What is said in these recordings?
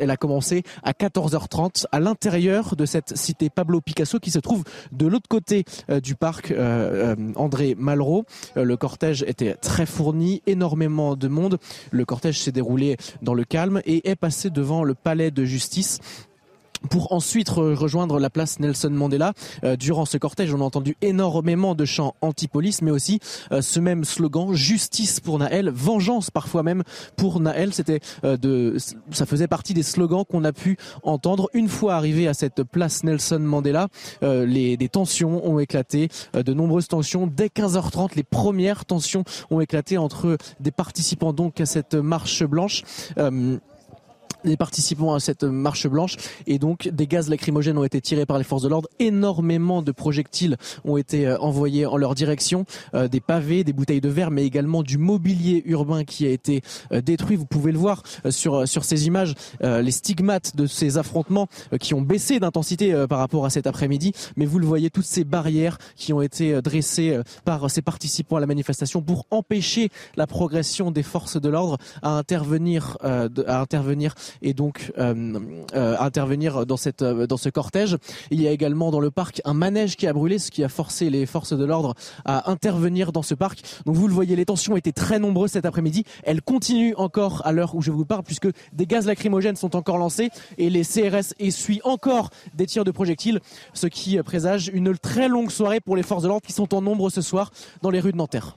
Elle a commencé à 14h30 à l'intérieur de cette cité Pablo Picasso qui se trouve de l'autre côté euh, du parc euh, euh, André Malraux. Le cortège était très fourni, énormément de monde. Le cortège s'est déroulé dans le calme et est passé devant le palais de justice pour ensuite re- rejoindre la place Nelson Mandela. Euh, durant ce cortège, on a entendu énormément de chants anti-police, mais aussi euh, ce même slogan justice pour Naël, vengeance parfois même pour Naël. C'était euh, de, ça faisait partie des slogans qu'on a pu entendre une fois arrivé à cette place Nelson Mandela. les des tensions ont éclaté, de nombreuses tensions dès 15h30. Les premières tensions ont éclaté entre des participants donc à cette marche blanche. Les participants à cette marche blanche et donc des gaz lacrymogènes ont été tirés par les forces de l'ordre. Énormément de projectiles ont été euh, envoyés en leur direction, euh, des pavés, des bouteilles de verre, mais également du mobilier urbain qui a été euh, détruit. Vous pouvez le voir euh, sur sur ces images, les stigmates de ces affrontements qui ont baissé d'intensité par rapport à cet après-midi. Mais vous le voyez, toutes ces barrières qui ont été dressées par ces participants à la manifestation pour empêcher la progression des forces de l'ordre à intervenir, à intervenir et donc euh, euh, intervenir dans cette euh, dans ce cortège. Il y a également dans le parc un manège qui a brûlé, ce qui a forcé les forces de l'ordre à intervenir dans ce parc. Donc vous le voyez, les tensions étaient très nombreuses cet après-midi. Elles continuent encore à l'heure où je vous parle, puisque des gaz lacrymogènes sont encore lancés et les CRS essuient encore des tirs de projectiles, ce qui présage une très longue soirée pour les forces de l'ordre qui sont en nombre ce soir dans les rues de Nanterre.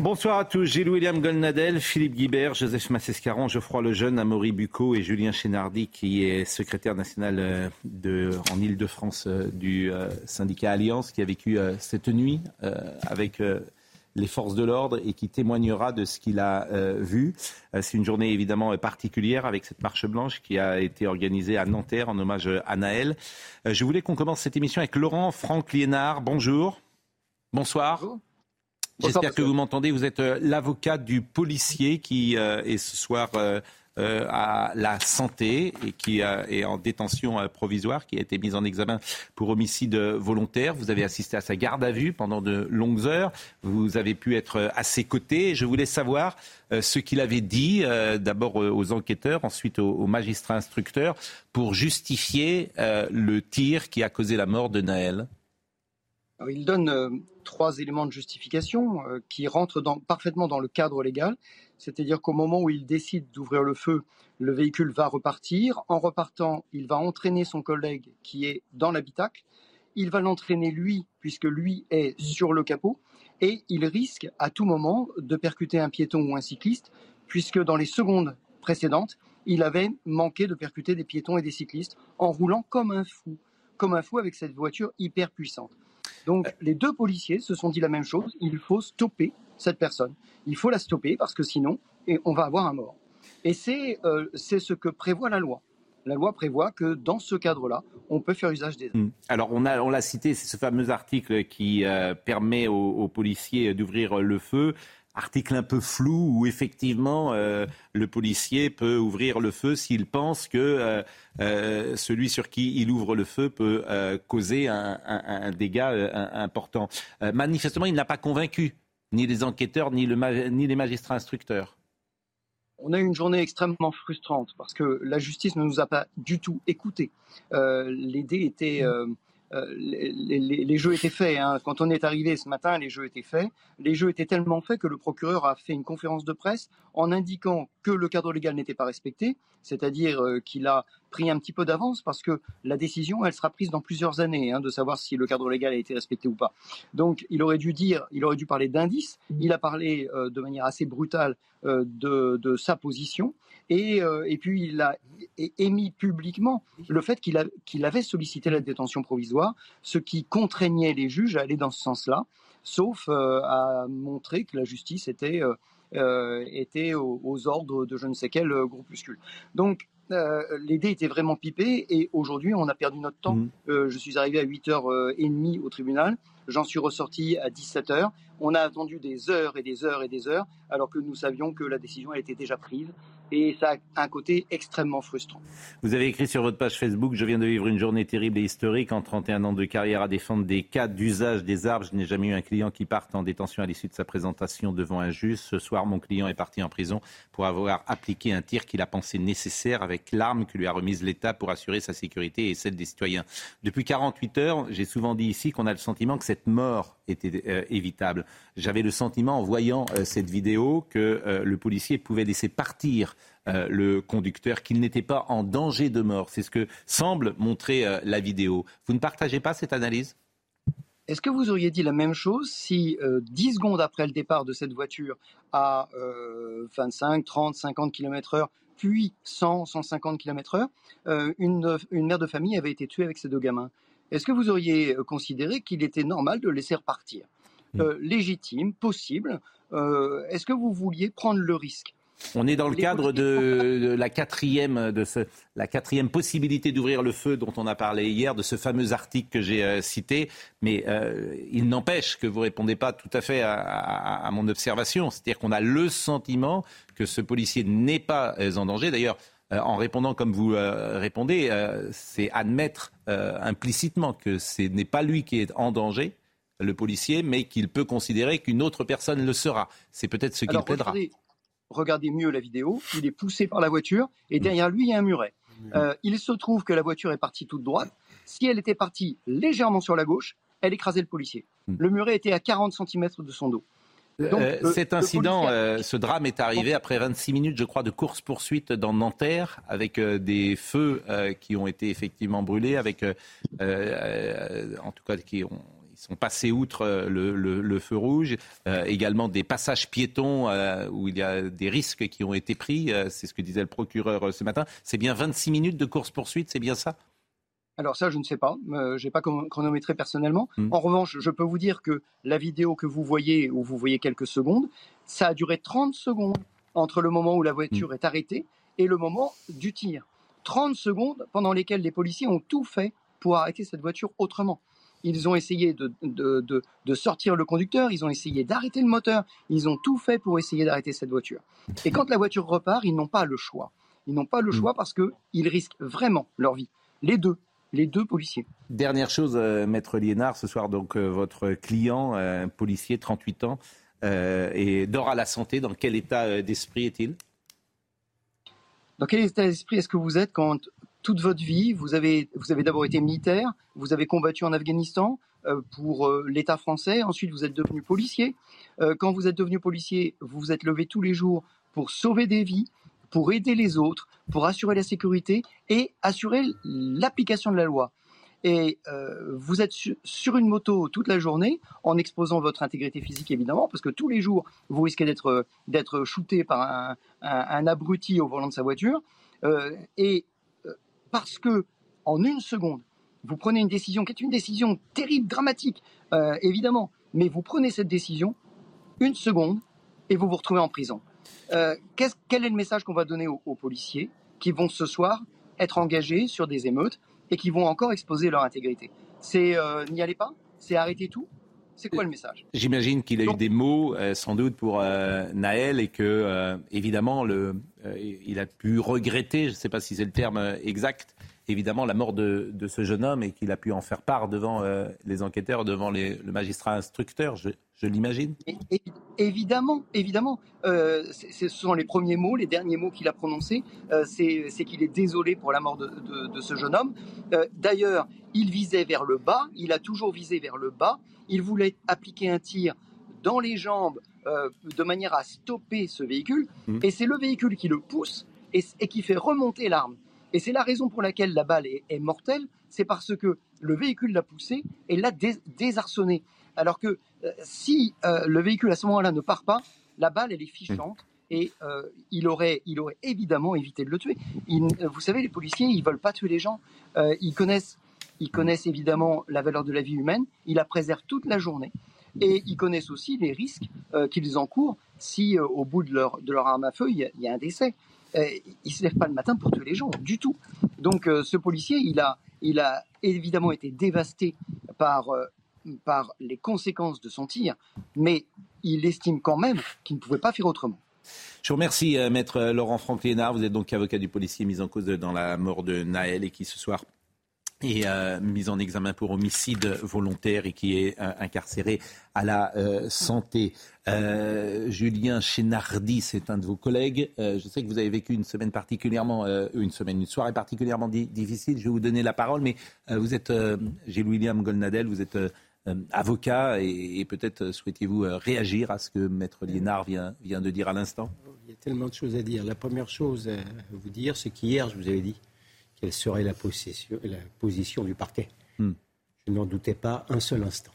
Bonsoir à tous. Gilles William Golnadel, Philippe Guibert, Joseph Massescaron, Geoffroy Lejeune, Amaury Bucco et Julien Chénardi, qui est secrétaire national euh, de, en Ile-de-France euh, du euh, syndicat Alliance, qui a vécu cette nuit avec les forces de l'ordre et qui témoignera de ce qu'il a euh, vu. Euh, C'est une journée évidemment particulière avec cette marche blanche qui a été organisée à Nanterre en hommage à Naël. Euh, Je voulais qu'on commence cette émission avec Laurent Franck Liénard. Bonjour. Bonsoir. J'espère que vous m'entendez. Vous êtes euh, l'avocat du policier qui euh, est ce soir euh, euh, à la santé et qui euh, est en détention euh, provisoire, qui a été mis en examen pour homicide volontaire. Vous avez assisté à sa garde à vue pendant de longues heures. Vous avez pu être à ses côtés. Je voulais savoir euh, ce qu'il avait dit, euh, d'abord aux enquêteurs, ensuite aux, aux magistrats instructeurs, pour justifier euh, le tir qui a causé la mort de Naël. Alors, il donne euh, trois éléments de justification euh, qui rentrent parfaitement dans le cadre légal. C'est-à-dire qu'au moment où il décide d'ouvrir le feu, le véhicule va repartir. En repartant, il va entraîner son collègue qui est dans l'habitacle. Il va l'entraîner lui, puisque lui est sur le capot. Et il risque à tout moment de percuter un piéton ou un cycliste, puisque dans les secondes précédentes, il avait manqué de percuter des piétons et des cyclistes en roulant comme un fou, comme un fou avec cette voiture hyper puissante. Donc les deux policiers se sont dit la même chose, il faut stopper cette personne. Il faut la stopper parce que sinon, et on va avoir un mort. Et c'est euh, ce que prévoit la loi. La loi prévoit que dans ce cadre-là, on peut faire usage des armes. Mm. Alors, on a, on l'a cité, c'est ce fameux article qui euh, permet aux, aux policiers d'ouvrir le feu. Article un peu flou où effectivement euh, le policier peut ouvrir le feu s'il pense que euh, euh, celui sur qui il ouvre le feu peut causer un, dégât important. Manifestement, il n'a pas convaincu ni les enquêteurs ni, ni les magistrats instructeurs. On a eu une journée extrêmement frustrante parce que la justice ne nous a pas du tout écoutés. Les dés étaient, les, les- les jeux étaient faits. hein. Quand on est arrivé ce matin, les jeux étaient faits. Les jeux étaient tellement faits que le procureur a fait une conférence de presse en indiquant que le cadre légal n'était pas respecté, c'est-à-dire euh, qu'il a pris un petit peu d'avance parce que la décision, elle sera prise dans plusieurs années, hein, de savoir si le cadre légal a été respecté ou pas. Donc, il aurait dû dire, il aurait dû parler d'indices. Il a parlé euh, de manière assez brutale euh, de, de sa position. Et, euh, et puis, il a émis publiquement le fait qu'il avait sollicité la détention provisoire, ce qui contraignait les juges à aller dans ce sens-là, sauf à montrer que la justice était, était aux, ordres de je ne sais quel groupuscule. Donc l'idée était vraiment pipée et aujourd'hui on a perdu notre temps. Mmh. je suis arrivé à 8h30 au tribunal, j'en suis ressorti à 17h. On a attendu des heures et des heures et des heures alors que nous savions que la décision elle était déjà prise et ça a un côté extrêmement frustrant. Vous avez écrit sur votre page Facebook Je viens de vivre une journée terrible et historique en 31 ans de carrière à défendre des cas d'usage des arbres. Je n'ai jamais eu un client qui parte en détention à l'issue de sa présentation devant un juge. Ce soir, mon client est parti en prison pour avoir appliqué un tir qu'il a pensé nécessaire avec l'arme que lui a remise l'État pour assurer sa sécurité et celle des citoyens. Depuis 48 heures, j'ai souvent dit ici qu'on a le sentiment que cette mort était euh, évitable. J'avais le sentiment en voyant euh, cette vidéo que euh, le policier pouvait laisser partir euh, le conducteur, qu'il n'était pas en danger de mort. C'est ce que semble montrer euh, la vidéo. Vous ne partagez pas cette analyse? Est-ce que vous auriez dit la même chose si euh, 10 secondes après le départ de cette voiture à 25, 30, 50 km/h, puis 100, 150 km/h, une, une, mère de famille avait été tuée avec ses deux gamins? Est-ce que vous auriez considéré qu'il était normal de laisser repartir? Hmm. Légitime, possible. Est-ce que vous vouliez prendre le risque? On est dans le cadre de, la quatrième, de la quatrième possibilité d'ouvrir le feu dont on a parlé hier, de ce fameux article que j'ai euh, cité. Mais euh, il n'empêche que vous répondez pas tout à fait à, mon observation. C'est-à-dire qu'on a le sentiment que ce policier n'est pas euh, en danger. D'ailleurs, en répondant comme vous répondez, c'est admettre implicitement que ce n'est pas lui qui est en danger, le policier, mais qu'il peut considérer qu'une autre personne le sera. C'est peut-être ce qu'il plaidera regardez mieux la vidéo, il est poussé par la voiture et derrière lui, il y a un muret. Euh, il se trouve que la voiture est partie toute droite. Si elle était partie légèrement sur la gauche, elle écrasait le policier. Hmm. Le muret était à 40 cm de son dos. Euh, cet incident, euh, ce drame est arrivé après 26 minutes, je crois, de course-poursuite dans Nanterre, avec des feux qui ont été effectivement brûlés, avec, en tout cas, qui ont ils sont passés outre euh, le, feu rouge, euh, également des passages piétons euh, où il y a des risques qui ont été pris, c'est ce que disait le procureur ce matin. C'est bien 26 minutes de course-poursuite, c'est bien ça? Alors ça, je ne sais pas. je n'ai pas chronométré personnellement. Hmm. En revanche, je peux vous dire que la vidéo que vous voyez, où vous voyez quelques secondes, ça a duré 30 secondes entre le moment où la voiture hmm. est arrêtée et le moment du tir. 30 secondes pendant lesquelles les policiers ont tout fait pour arrêter cette voiture autrement. Ils ont essayé de, sortir le conducteur, ils ont essayé d'arrêter le moteur, ils ont tout fait pour essayer d'arrêter cette voiture. Et quand la voiture repart, ils n'ont pas le choix. Ils n'ont pas le mm. choix parce qu'ils risquent vraiment leur vie. Les deux, les deux policiers. Dernière chose, euh, Maître Liénard, ce soir, donc euh, votre client, un policier, 38 ans, euh, et dort à la santé. Dans quel état d'esprit est-il? Dans quel état d'esprit est-ce que vous êtes quand toute votre vie, vous avez, vous avez d'abord été militaire, vous avez combattu en Afghanistan euh, pour euh, l'État français, ensuite vous êtes devenu policier. Euh, quand vous êtes devenu policier, vous vous êtes levé tous les jours pour sauver des vies, pour aider les autres, pour assurer la sécurité et assurer l'application de la loi. Et vous êtes sur une moto toute la journée en exposant votre intégrité physique évidemment, parce que tous les jours vous risquez d'être shooté par un, un, abruti au volant de sa voiture. et parce que en une seconde, vous prenez une décision qui est une décision terrible, dramatique, euh, évidemment, mais vous prenez cette décision une seconde et vous vous retrouvez en prison. Euh, quel est le message qu'on va donner aux, policiers qui vont ce soir être engagés sur des émeutes et qui vont encore exposer leur intégrité? C'est euh, n'y allez pas? C'est arrêtez tout? C'est quoi le message? J'imagine qu'il a eu des mots, sans doute, pour Naël et que, évidemment, le, il a pu regretter, je ne sais pas si c'est le terme exact, évidemment la mort de, ce jeune homme et qu'il a pu en faire part devant euh, les enquêteurs, devant le magistrat instructeur, je, l'imagine Évidemment, évidemment. Euh, ce sont les premiers mots, les derniers mots qu'il a prononcés. Euh, c'est qu'il est désolé pour la mort de ce jeune homme. D'ailleurs, il visait vers le bas, il a toujours visé vers le bas. Il voulait appliquer un tir dans les jambes de manière à stopper ce véhicule. Mmh. Et c'est le véhicule qui le pousse et, et qui fait remonter l'arme. Et c'est la raison pour laquelle la balle est, mortelle, c'est parce que le véhicule l'a poussé et l'a désarçonné. Alors que euh, si euh, le véhicule à ce moment-là ne part pas, la balle elle est fichante et euh, il aurait il aurait évidemment évité de le tuer. vous savez, les policiers ils veulent pas tuer les gens, ils connaissent ils connaissent évidemment la valeur de la vie humaine, ils la préservent toute la journée. Et ils connaissent aussi les risques qu'ils encourent si au bout de leur, de leur arme à feu, il y a, un décès. ils ne se lèvent pas le matin pour tuer les gens, du tout. Donc ce policier, il a, il a évidemment été dévasté par, par les conséquences de son tir, mais il estime quand même qu'il ne pouvait pas faire autrement. Je vous remercie, euh, maître Laurent Franck Lénard. Vous êtes donc avocat du policier mis en cause dans la mort de Naël et qui ce soir est euh, mis en examen pour homicide volontaire et qui est euh, incarcéré à la santé. Julien Chénardi, c'est un de vos collègues. je sais que vous avez vécu une semaine particulièrement, une semaine, une soirée particulièrement difficile. Je vais vous donner la parole, mais vous êtes, Gilles William Golnadel, vous êtes euh, avocat et, peut-être euh, souhaitiez-vous euh, réagir à ce que Maître Liénard vient, vient de dire à l'instant? Il y a tellement de choses à dire. La première chose à vous dire, c'est qu'hier, je vous avais dit quelle serait la, la position du parquet. Hmm. Je n'en doutais pas un seul instant.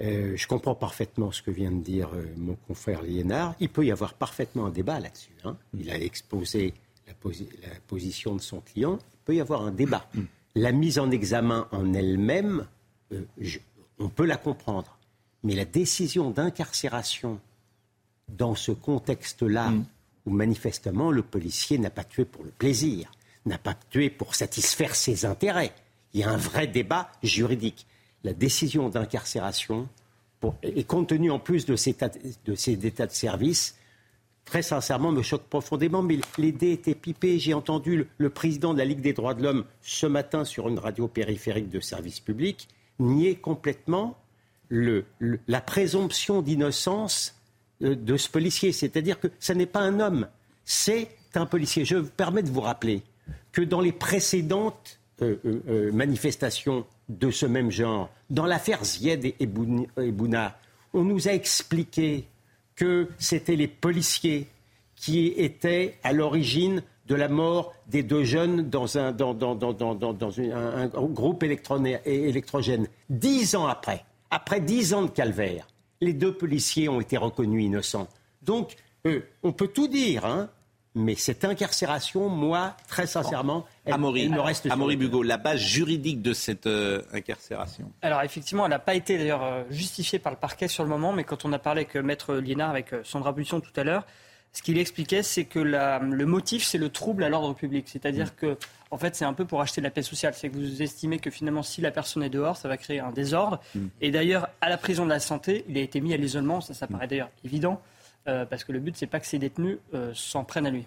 je comprends parfaitement ce que vient de dire mon confrère Liénard. Il peut y avoir parfaitement un débat là-dessus. Hein. Hmm. Il a exposé la, la, position de son client. Il peut y avoir un débat. Hmm. La mise en examen en elle-même, je, on peut la comprendre. Mais la décision d'incarcération dans ce contexte-là, mm. où manifestement le policier n'a pas tué pour le plaisir, n'a pas tué pour satisfaire ses intérêts, il y a un vrai débat juridique. La décision d'incarcération, et compte tenu en plus de ces, états de service, très sincèrement, me choque profondément. Mais les dés étaient pipés. J'ai entendu le, président de la Ligue des droits de l'homme ce matin sur une radio périphérique de service public nier complètement la présomption d'innocence euh, de ce policier. C'est-à-dire que ce n'est pas un homme, c'est un policier. Je me permets de vous rappeler que dans les précédentes euh, euh, manifestations de ce même genre, dans l'affaire Zied et, Bouna, on nous a expliqué que c'était les policiers qui étaient à l'origine de la mort des deux jeunes dans un, groupe électrogène. Dix ans après, après dix ans de calvaire, les deux policiers ont été reconnus innocents. Donc, euh, on peut tout dire, hein, mais cette incarcération, moi, très sincèrement, elle, me reste. Amaury Bugot, la base juridique de cette euh, incarcération. Alors effectivement, elle n'a pas été d'ailleurs euh, justifiée par le parquet sur le moment, mais quand on a parlé avec Maître Liénard, avec Sandra Busson tout à l'heure, ce qu'il expliquait, c'est que le motif, c'est le trouble à l'ordre public. C'est-à-dire mm. que, en fait, c'est un peu pour acheter de la paix sociale. C'est que vous estimez que finalement, si la personne est dehors, ça va créer un désordre. Mm. Et d'ailleurs, à la prison de la santé, il a été mis à l'isolement. Ça, ça mm. paraît d'ailleurs évident, euh, parce que le but, c'est pas que ces détenus euh, s'en prennent à lui.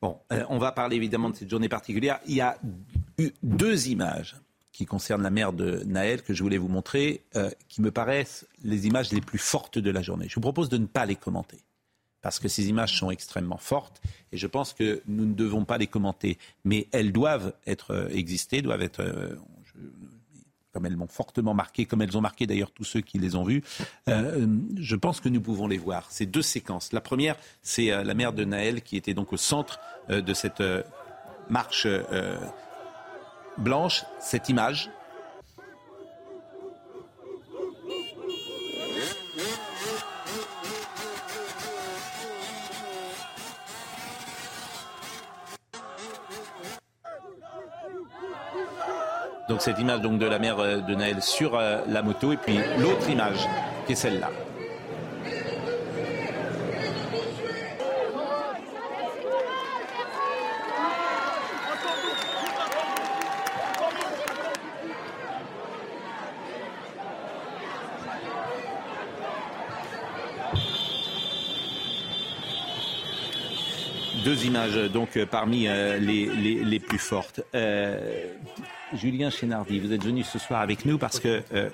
Bon, euh, on va parler évidemment de cette journée particulière. Il y a eu deux images qui concernent la mère de Naël que je voulais vous montrer, qui me paraissent les images les plus fortes de la journée. Je vous propose de ne pas les commenter parce que ces images sont extrêmement fortes et je pense que nous ne devons pas les commenter, mais elles doivent être exister, doivent être comme elles m'ont fortement marqué, comme elles ont marqué d'ailleurs tous ceux qui les ont vues, euh, je pense que nous pouvons les voir. Ces deux séquences. La première, c'est la mère de Naël qui était donc au centre de cette marche blanche. Cette image, Donc cette image donc de la mère euh, de Naël sur euh, la moto et puis l'autre image qui est celle-là. Deux images donc parmi euh, les, les, plus fortes. Julien Chénardi, vous êtes venu ce soir avec nous parce que euh,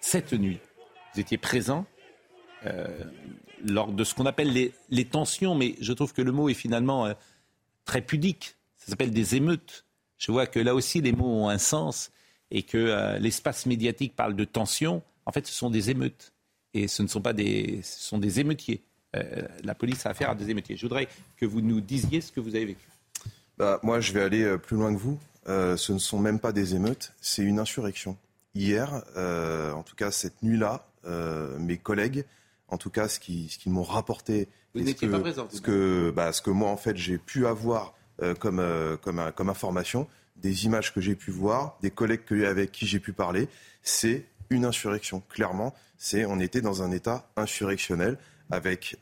cette nuit, vous étiez présent euh, lors de ce qu'on appelle les, tensions, mais je trouve que le mot est finalement euh, très pudique. Ça s'appelle des émeutes. Je vois que là aussi les mots ont un sens et que l'espace médiatique parle de tensions. En fait, ce sont des émeutes et ce ne sont pas des, sont des émeutiers. la police a affaire à des émeutiers. Je voudrais que vous nous disiez ce que vous avez vécu. Bah, moi, je vais aller plus loin que vous. Euh, ce ne sont même pas des émeutes, c'est une insurrection. Hier, euh, en tout cas cette nuit-là, euh, mes collègues, en tout cas ce qu'ils ce m'ont rapporté, vous n'étiez pas présent, ce que, bah, ce que moi en fait j'ai pu avoir comme, comme, comme information, des images que j'ai pu voir, des collègues que, avec qui j'ai pu parler, c'est une insurrection. Clairement, c'est on était dans un état insurrectionnel avec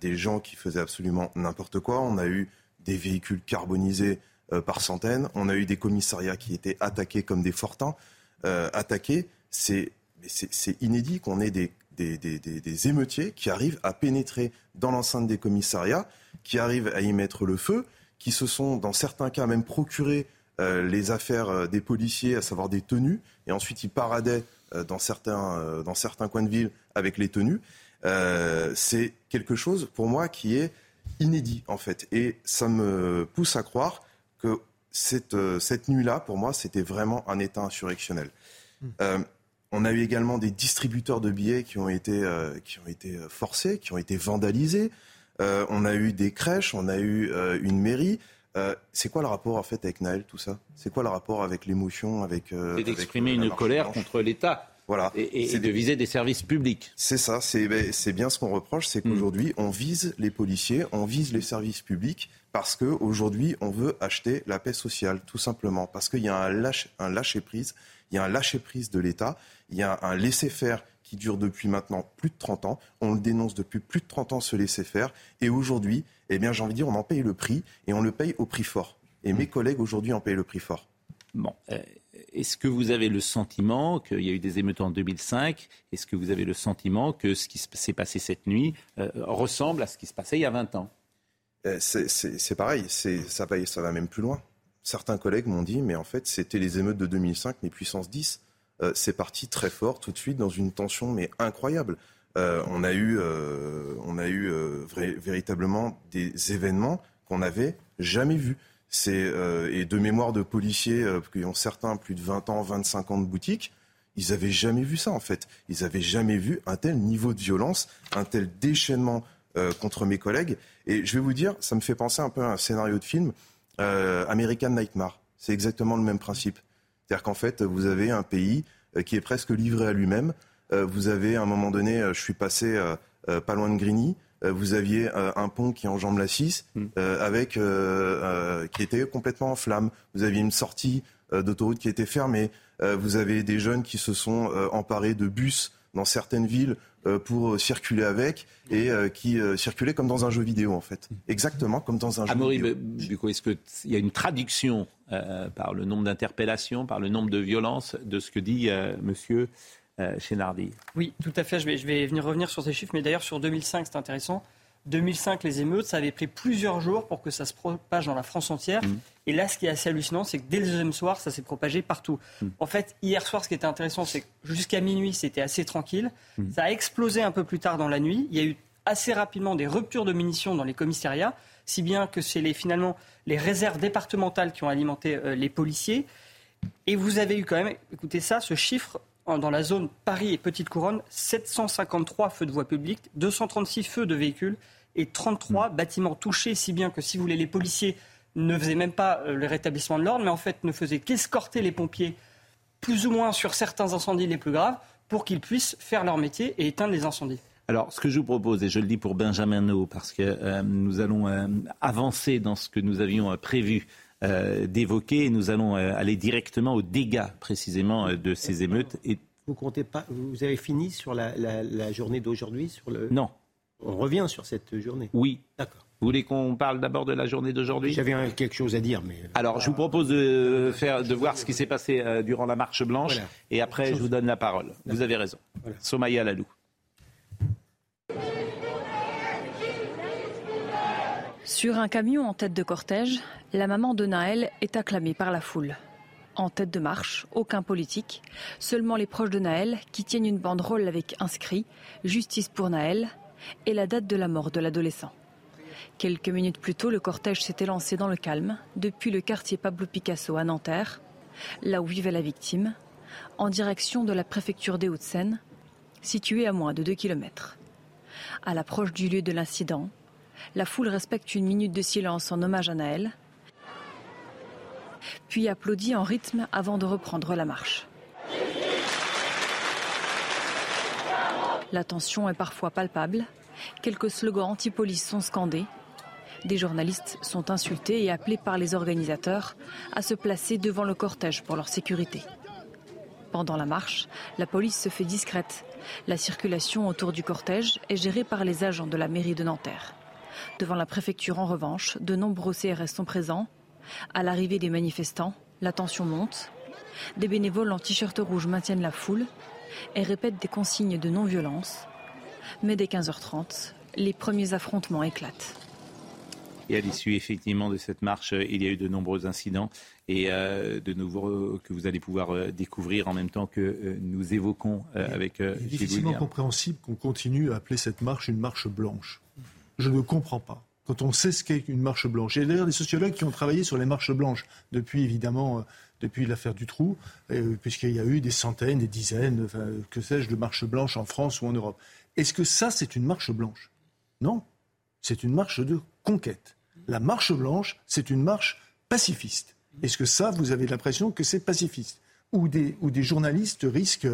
des gens qui faisaient absolument n'importe quoi. On a eu des véhicules carbonisés par centaines. On a eu des commissariats qui étaient attaqués comme des fortins. Euh, attaqués, c'est inédit qu'on ait des, émeutiers qui arrivent à pénétrer dans l'enceinte des commissariats, qui arrivent à y mettre le feu, qui se sont, dans certains cas, même procuré euh, les affaires des policiers, à savoir des tenues, et ensuite ils paradaient dans certains coins de ville avec les tenues. c'est quelque chose, pour moi, qui est inédit, en fait. Et ça me pousse à croire que cette, euh, cette nuit-là, pour moi, c'était vraiment un état insurrectionnel. Hmm. Euh, on a eu également des distributeurs de billets qui ont été, euh, qui ont été forcés, qui ont été vandalisés. on a eu des crèches, on a eu une mairie. c'est quoi le rapport en fait avec Naël, tout ça? C'est quoi le rapport avec l'émotion, avec C'est d'exprimer une colère contre l'État. Voilà. Et, de viser des services publics. C'est ça, c'est ben, bien ce qu'on reproche, c'est hmm. qu'aujourd'hui, on vise les policiers, on vise les services publics, parce qu'aujourd'hui, on veut acheter la paix sociale, tout simplement. Parce qu'il y a un, lâche, un lâcher-prise, il y a un lâcher-prise de l'État, il y a un laisser-faire qui dure depuis maintenant plus de 30 ans. On le dénonce depuis plus de 30 ans, ce laisser-faire. Et aujourd'hui, eh bien, j'ai envie de dire, on en paye le prix, et on le paye au prix fort. Et mes collègues, aujourd'hui, en payent le prix fort. Bon. Euh, est-ce que vous avez le sentiment qu'il y a eu des émeutes en 2005 Est-ce que vous avez le sentiment que ce qui s'est passé cette nuit euh, ressemble à ce qui se passait il y a 20 ans? Euh, c'est pareil, ça va, même plus loin. Certains collègues m'ont dit, mais en fait, c'était les émeutes de 2005, mais puissance 10. Euh, c'est parti très fort tout de suite dans une tension mais incroyable. On a eu, on a eu véritablement des événements qu'on n'avait jamais vus. C'est et de mémoire de policiers qui ont certains plus de 20 ans, 25 ans de boutique, ils n'avaient jamais vu ça en fait. Ils n'avaient jamais vu un tel niveau de violence, un tel déchaînement euh, contre mes collègues. Et je vais vous dire, ça me fait penser un peu à un scénario de film, euh, American Nightmare. C'est exactement le même principe. C'est-à-dire qu'en fait, vous avez un pays euh, qui est presque livré à lui-même. vous avez, à un moment donné, je suis passé pas loin de Grigny, vous aviez un pont qui enjambe la 6 mm. avec qui était complètement en flammes. Vous aviez une sortie d'autoroute qui était fermée. vous avez des jeunes qui se sont emparés de bus dans certaines villes euh, pour circuler avec et euh, qui euh, circulaient comme dans un jeu vidéo en fait. Exactement comme dans un jeu vidéo. Amaury, est-ce qu'il y a une traduction par le nombre d'interpellations, par le nombre de violences de ce que dit monsieur Chénardi Oui, tout à fait. Je vais, je vais venir revenir sur ces chiffres, mais d'ailleurs sur 2005, c'est intéressant. 2005, les émeutes, ça avait pris plusieurs jours pour que ça se propage dans la France entière. Mm. Et là, ce qui est assez hallucinant, c'est que dès le deuxième soir, ça s'est propagé partout. Mm. En fait, hier soir, ce qui était intéressant, c'est que jusqu'à minuit, c'était assez tranquille. Mm. Ça a explosé un peu plus tard dans la nuit. Il y a eu assez rapidement des ruptures de munitions dans les commissariats, si bien que c'est les, finalement les réserves départementales qui ont alimenté euh, les policiers. Et vous avez eu quand même, écoutez ça, ce chiffre dans la zone Paris et Petite Couronne, 753 feux de voie publique, 236 feux de véhicules et 33 bâtiments touchés, si bien que, si vous voulez, les policiers ne faisaient même pas euh, le rétablissement de l'ordre, mais en fait ne faisaient qu'escorter les pompiers, plus ou moins sur certains incendies les plus graves, pour qu'ils puissent faire leur métier et éteindre les incendies. Alors, ce que je vous propose, et je le dis pour Benjamin No, parce que euh, nous allons euh, avancer dans ce que nous avions prévu d'évoquer, et nous allons aller directement aux dégâts précisément de ces émeutes. Et... Vous comptez pas, vous avez fini sur la, la journée d'aujourd'hui sur le... Non, on revient sur cette journée. Oui. D'accord. Vous voulez qu'on parle d'abord de la journée d'aujourd'hui? J'avais quelque chose à dire, mais... Euh, Alors, je vous propose de, faire, de voir ce qui s'est passé euh, durant la marche blanche, et après, je vous donne la parole. Vous avez raison. Somaya Lalou. Sur un camion en tête de cortège, la maman de Naël est acclamée par la foule. En tête de marche, aucun politique, seulement les proches de Naël qui tiennent une banderole avec inscrit Justice pour Naël et la date de la mort de l'adolescent. Quelques minutes plus tôt, le cortège s'était lancé dans le calme depuis le quartier Pablo Picasso à Nanterre, là où vivait la victime, en direction de la préfecture des Hauts-de-Seine, située à moins de 2 km. À l'approche du lieu de l'incident, la foule respecte une minute de silence en hommage à Naël puis applaudit en rythme avant de reprendre la marche. La tension est parfois palpable. Quelques slogans anti-police sont scandés. Des journalistes sont insultés et appelés par les organisateurs à se placer devant le cortège pour leur sécurité. Pendant la marche, la police se fait discrète. La circulation autour du cortège est gérée par les agents de la mairie de Nanterre. Devant la préfecture, en revanche, de nombreux CRS sont présents. À l'arrivée des manifestants, la tension monte. Des bénévoles en t-shirt rouge maintiennent la foule et répètent des consignes de non-violence. Mais dès 15h30, les premiers affrontements éclatent. Et à l'issue, effectivement, de cette marche, il y a eu de nombreux incidents et euh, de nouveaux que vous allez pouvoir euh, découvrir en même temps que euh, nous évoquons avec. Il est difficilement compréhensible qu'on continue à appeler cette marche une marche blanche. Je ne comprends pas. Quand on sait ce qu'est une marche blanche. Il y a d'ailleurs des sociologues qui ont travaillé sur les marches blanches depuis, évidemment, depuis l'affaire du trou, puisqu'il y a eu des centaines, des dizaines, que sais-je, de marches blanches en France ou en Europe. Est-ce que ça, c'est une marche blanche? Non. C'est une marche de conquête. La marche blanche, c'est une marche pacifiste. Est-ce que ça, vous avez l'impression que c'est pacifiste? Ou des, ou des journalistes risquent,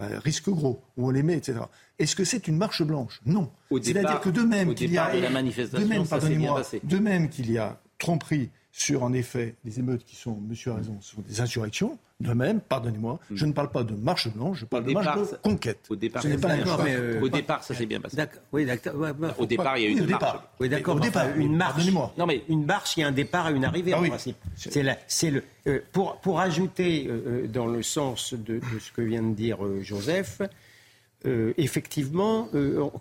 bah, gros, où on les met, etc. Est-ce que c'est une marche blanche? Non. C'est-à-dire que de même qu'il y a, de même qu'il y a tromperie sur, en effet, les émeutes qui sont, monsieur a raison, sont des insurrections. De même, pardonnez-moi, mm. je ne parle pas de marche blanche, je parle de marche de conquête. Au départ, euh, au départ, ça s'est bien passé. Oui, au départ, il y a eu une marche. Oui, d'accord. Au départ, une marche. Non, mais une marche, il y a un départ et une arrivée ah en principe. C'est le euh, pour pour ajouter euh, dans le sens de, ce que vient de dire Joseph. effectivement,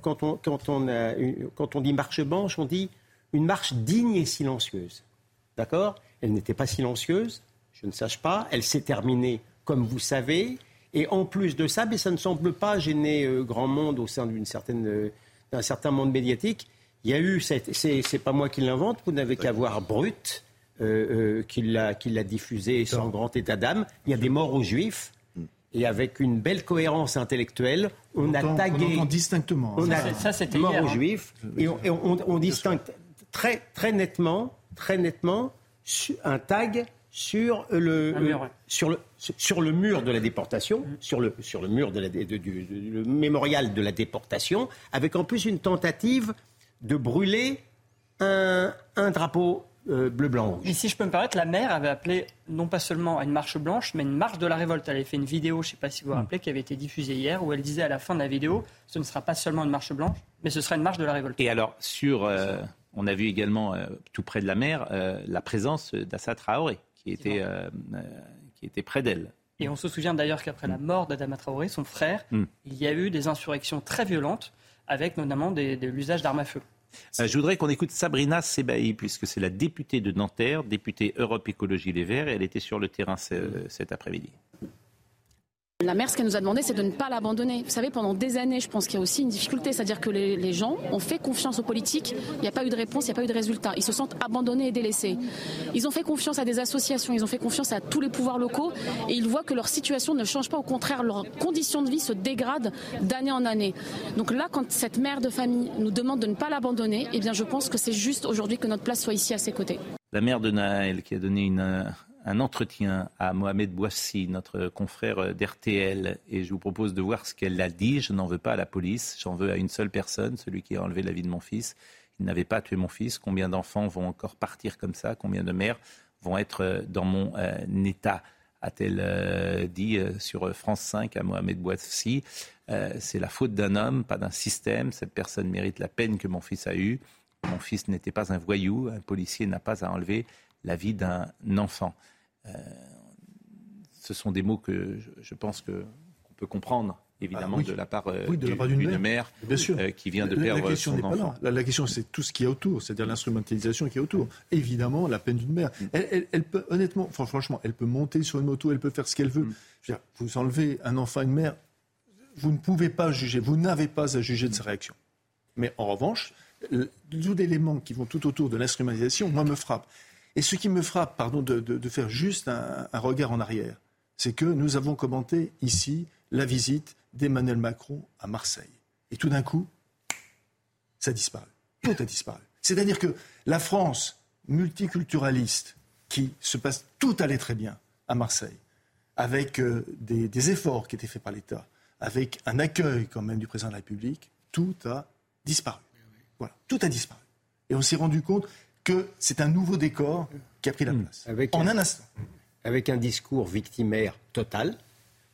quand on, quand, on a, quand on dit marche blanche, on dit une marche digne et silencieuse. D'accord? Elle n'était pas silencieuse, je ne sache pas. Elle s'est terminée, comme vous savez. Et en plus de ça, mais ça ne semble pas gêner euh, grand monde au sein d'une certaine, euh, d'un certain monde médiatique. Il y a eu, c'est pas moi qui l'invente, vous n'avez qu'à voir Brut, euh, qui l'a diffusé sans grand état d'âme. Il y a des morts aux juifs. Et avec une belle cohérence intellectuelle, on, a tagué. On distinctement. On a ça, c'était mort aux hein. juifs. Et on, on distingue très, très nettement très nettement un tag sur le, sur le, sur le mur de la déportation, mm. sur, le, sur le mur de la, du, mémorial de la déportation, avec en plus une tentative de brûler un, un drapeau euh, bleu, blanc, rouge. Et si je peux me permettre, la maire avait appelé non pas seulement à une marche blanche, mais une marche de la révolte. Elle avait fait une vidéo, je ne sais pas si vous vous mm. rappelez, qui avait été diffusée hier, où elle disait à la fin de la vidéo, ce ne sera pas seulement une marche blanche, mais ce sera une marche de la révolte. Et alors, sur... Euh, on a vu également, euh, tout près de la mer, euh, la présence d'Assa Traoré, qui était, euh, qui était près d'elle. Et on se souvient d'ailleurs qu'après la mort d'Adama Traoré, son frère, mm. il y a eu des insurrections très violentes, avec notamment de l'usage d'armes à feu. je voudrais qu'on écoute Sabrina Sebaï, puisque c'est la députée de Nanterre, députée Europe Écologie Les Verts, et elle était sur le terrain cet après-midi. La mère, ce qu'elle nous a demandé, c'est de ne pas l'abandonner. Vous savez, pendant des années, je pense qu'il y a aussi une difficulté, c'est-à-dire que les, gens ont fait confiance aux politiques, il n'y a pas eu de réponse, il n'y a pas eu de résultat. Ils se sentent abandonnés et délaissés. Ils ont fait confiance à des associations, ils ont fait confiance à tous les pouvoirs locaux, et ils voient que leur situation ne change pas, au contraire, leurs conditions de vie se dégradent d'année en année. Donc là, quand cette mère de famille nous demande de ne pas l'abandonner, eh bien, je pense que c'est juste aujourd'hui que notre place soit ici à ses côtés. La mère de Naël, qui a donné une un entretien à Mohamed Bouassi, notre confrère d'RTL, et je vous propose de voir ce qu'elle a dit. Je n'en veux pas à la police, j'en veux à une seule personne, celui qui a enlevé la vie de mon fils. Il n'avait pas tué mon fils. Combien d'enfants vont encore partir comme ça? Combien de mères vont être dans mon euh, état? A-t-elle euh, dit euh, sur France 5 à Mohamed Bouassi. c'est la faute d'un homme, pas d'un système. Cette personne mérite la peine que mon fils a eue. Mon fils n'était pas un voyou. Un policier n'a pas à enlever la vie d'un enfant. Euh, ce sont des mots que je, pense qu'on peut comprendre évidemment ah de la part, euh, d'une mère, Bien sûr. Euh, qui vient de perdre la question son enfant. La, question, c'est tout ce qu'il y a autour, c'est-à-dire l'instrumentalisation qui est autour. Évidemment, la peine d'une mère. Mm. Elle, peut, honnêtement, franchement, elle peut monter sur une moto, elle peut faire ce qu'elle veut. Mm. vous enlevez un enfant à une mère, vous ne pouvez pas juger, vous n'avez pas à juger de sa réaction. Mais en revanche, tous les éléments qui vont tout autour de l'instrumentalisation, moi, me frappent. Et ce qui me frappe, pardon, de, faire juste un, regard en arrière, c'est que nous avons commenté ici la visite d'Emmanuel Macron à Marseille. Et tout d'un coup, ça a disparu. Tout a disparu. C'est-à-dire que la France multiculturaliste, qui se passe, tout allait très bien à Marseille, avec euh, des efforts qui étaient faits par l'État, avec un accueil quand même du président de la République, tout a disparu. Voilà, tout a disparu. Et on s'est rendu compte que c'est un nouveau décor qui a pris la hmm. place. Avec en un, instant. Avec un discours victimaire total.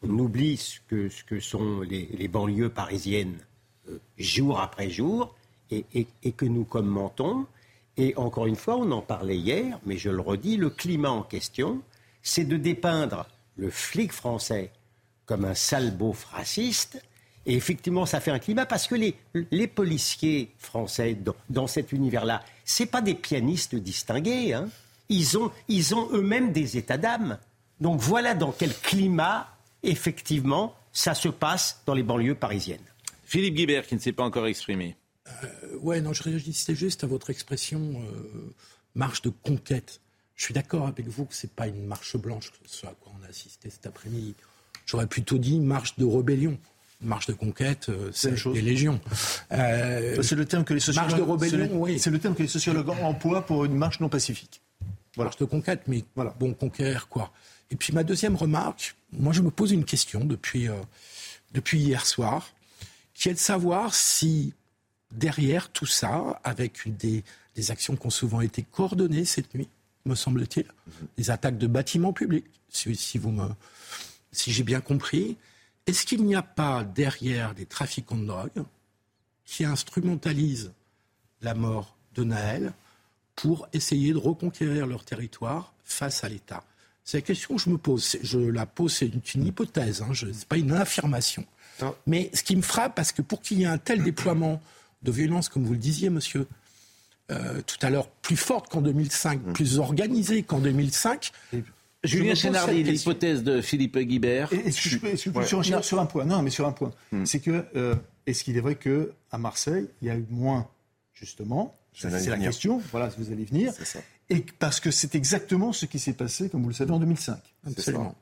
on oublie ce que, ce que sont les, banlieues parisiennes euh, jour après jour et, et, que nous commentons. Et encore une fois, on en parlait hier, mais je le redis, le climat en question, c'est de dépeindre le flic français comme un sale beauf raciste. Et effectivement, ça fait un climat parce que les, les policiers français dans, cet univers-là, c'est pas des pianistes distingués. Hein. Ils ont, ils ont eux-mêmes des états d'âme. Donc voilà dans quel climat, effectivement, ça se passe dans les banlieues parisiennes. Philippe Guibert, qui ne s'est pas encore exprimé. Euh, ouais, non, je réagissais juste à votre expression euh, marche de conquête. Je suis d'accord avec vous que ce n'est pas une marche blanche, ce à quoi on a assisté cet après-midi. J'aurais plutôt dit marche de rébellion. Marche de conquête, euh, c'est des légions. Euh, c'est le terme que les sociologues. Marche de rébellion, oui. C'est le terme que les sociologues emploient pour une marche non pacifique. Voilà. Marche de conquête, mais voilà. bon, conquérir quoi Et puis ma deuxième remarque, moi je me pose une question depuis, euh, depuis hier soir, qui est de savoir si derrière tout ça, avec des, des actions qui ont souvent été coordonnées cette nuit, me semble-t-il, des attaques de bâtiments publics, si, vous me, si j'ai bien compris. Est-ce qu'il n'y a pas derrière des trafiquants de drogue qui instrumentalisent la mort de Naël pour essayer de reconquérir leur territoire face à l'État? C'est la question que je me pose. Je la pose, c'est une, hypothèse, hein, ce n'est pas une affirmation. Mais ce qui me frappe, parce que pour qu'il y ait un tel déploiement de violence, comme vous le disiez, monsieur, euh, tout à l'heure plus forte qu'en 2005, mm. plus organisée qu'en 2005. Julien Chénardi, l'hypothèse de Philippe Guibert. Est-ce que je peux, sur, un point Non, mais sur un point. Mm. C'est que, euh, est-ce qu'il est vrai qu'à Marseille, il y a eu moins, justement C'est la question, voilà, si vous allez venir. Ça. Et parce que c'est exactement ce qui s'est passé, comme vous le savez, en 2005. Absolument.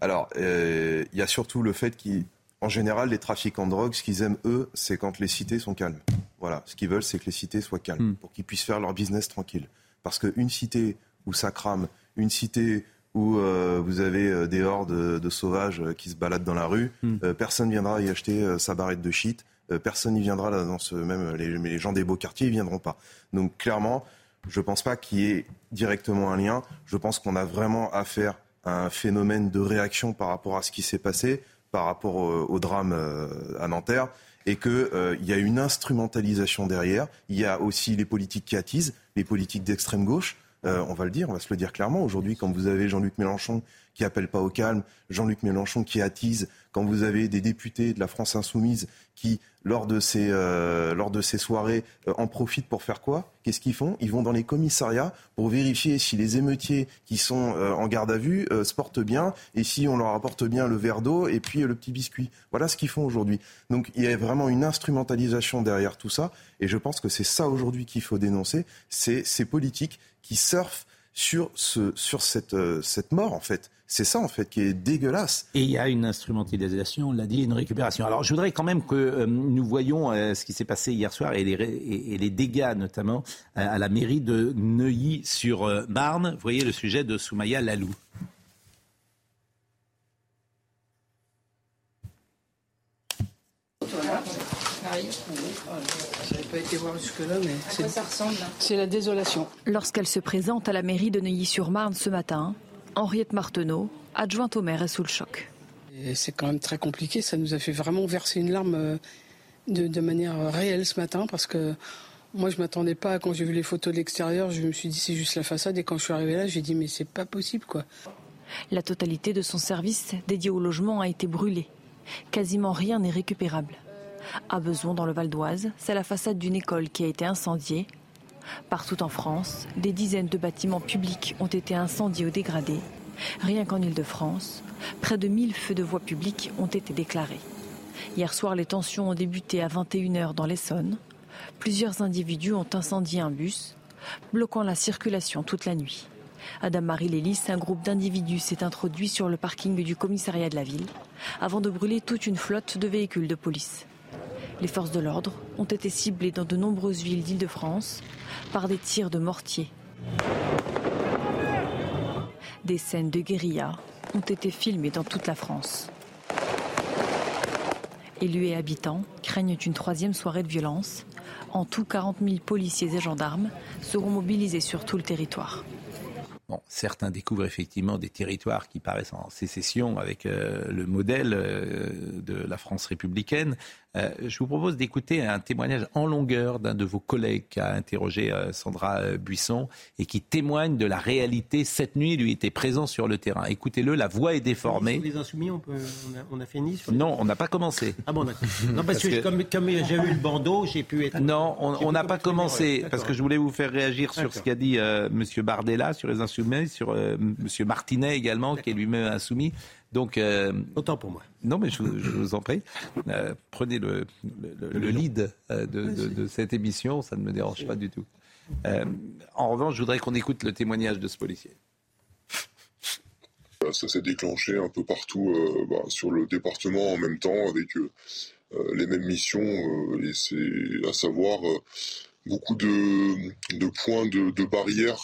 Alors, euh, il y a surtout le fait qu'il en général, les trafiquants de drogue, ce qu'ils aiment, eux, c'est quand les cités sont calmes. Voilà, ce qu'ils veulent, c'est que les cités soient calmes, hmm. pour qu'ils puissent faire leur business tranquille. Parce qu'une cité où ça crame, une cité où euh, vous avez euh, des hordes de, sauvages euh, qui se baladent dans la rue, hmm. personne viendra y acheter sa barrette de shit, personne n'y viendra là dans ce même les, les gens des beaux quartiers, ils viendront pas. Donc clairement, je pense pas qu'il y ait directement un lien. Je pense qu'on a vraiment affaire à un phénomène de réaction par rapport à ce qui s'est passé par rapport au, drame euh, à Nanterre et qu'il euh, y a une instrumentalisation derrière. Il y a aussi les politiques qui attisent, les politiques d'extrême gauche. Euh, on va le dire, on va se le dire clairement. Aujourd'hui, quand vous avez Jean-Luc Mélenchon qui appelle pas au calme, Jean-Luc Mélenchon qui attise, quand vous avez des députés de la France insoumise qui, lors de ces, euh, lors de ces soirées, euh, en profitent pour faire quoi? Qu'est-ce qu'ils font? Ils vont dans les commissariats pour vérifier si les émeutiers qui sont en garde à vue se portent bien et si on leur apporte bien le verre d'eau et puis le petit biscuit. Voilà ce qu'ils font aujourd'hui. Donc il y a vraiment une instrumentalisation derrière tout ça et je pense que c'est ça aujourd'hui qu'il faut dénoncer, c'est ces politiques qui surfent sur, ce, sur cette, cette mort en fait c'est ça, en fait, qui est dégueulasse. Et il y a une instrumentalisation, on l'a dit, une récupération. Alors, je voudrais quand même que euh, nous voyons euh, ce qui s'est passé hier soir et les, et, les dégâts, notamment, à la mairie de Neuilly-sur-Marne. Vous voyez le sujet de Soumaya Lalou. C'est la désolation. Lorsqu'elle se présente à la mairie de Neuilly-sur-Marne ce matin, Henriette Marteneau, adjointe au maire, est sous le choc. C'est quand même très compliqué. Ça nous a fait vraiment verser une larme euh, de, manière réelle ce matin parce que moi, je ne m'attendais pas. Quand j'ai vu les photos de l'extérieur, je me suis dit c'est juste la façade. Et quand je suis arrivé là, j'ai dit mais c'est pas possible quoi. La totalité de son service dédié au logement a été brûlée. Quasiment rien n'est récupérable. À Beson, dans le Val d'Oise, c'est la façade d'une école qui a été incendiée Partout en France, des dizaines de bâtiments publics ont été incendiés ou dégradés. Rien qu'en Ile-de-France, près de 1000 feux de voies publiques ont été déclarés. Hier soir, les tensions ont débuté à 21h dans l'Essonne. Plusieurs individus ont incendié un bus, bloquant la circulation toute la nuit. Adam-Marie Lélis, un groupe d'individus s'est introduit sur le parking du commissariat de la ville avant de brûler toute une flotte de véhicules de police. Les forces de l'ordre ont été ciblées dans de nombreuses villes d'Île-de-France par des tirs de mortier. Des scènes de guérilla ont été filmées dans toute la France. Élus et habitants craignent une troisième soirée de violence. En tout, 40 000 policiers et gendarmes seront mobilisés sur tout le territoire. Certains découvrent effectivement des territoires qui paraissent en sécession avec euh, le modèle euh, de la France républicaine. Euh, je vous propose d'écouter un témoignage en longueur d'un de vos collègues qui a interrogé Sandra Buisson et qui témoigne de la réalité. Cette nuit, lui était présent sur le terrain. Écoutez-le, la voix est déformée. les insoumis, on, a, fini sur Non, on n'a pas commencé. Ah bon, d'accord. Non, parce, que, comme, j'ai eu le bandeau, j'ai pu être... Non, on n'a pas commencé, parce que je voulais vous faire réagir sur ce qu'a dit M. Bardella sur les insoumis, sur M. Martinet également, qui est lui-même insoumis. Donc, euh, Autant pour moi. Non, mais je, vous en prie. Euh, prenez le, le, lead euh, de, de, cette émission, ça ne me dérange pas du tout. en revanche, je voudrais qu'on écoute le témoignage de ce policier. Ça s'est déclenché un peu partout bah, sur le département en même temps avec les mêmes missions, et c'est à savoir beaucoup de, de points de, de barrières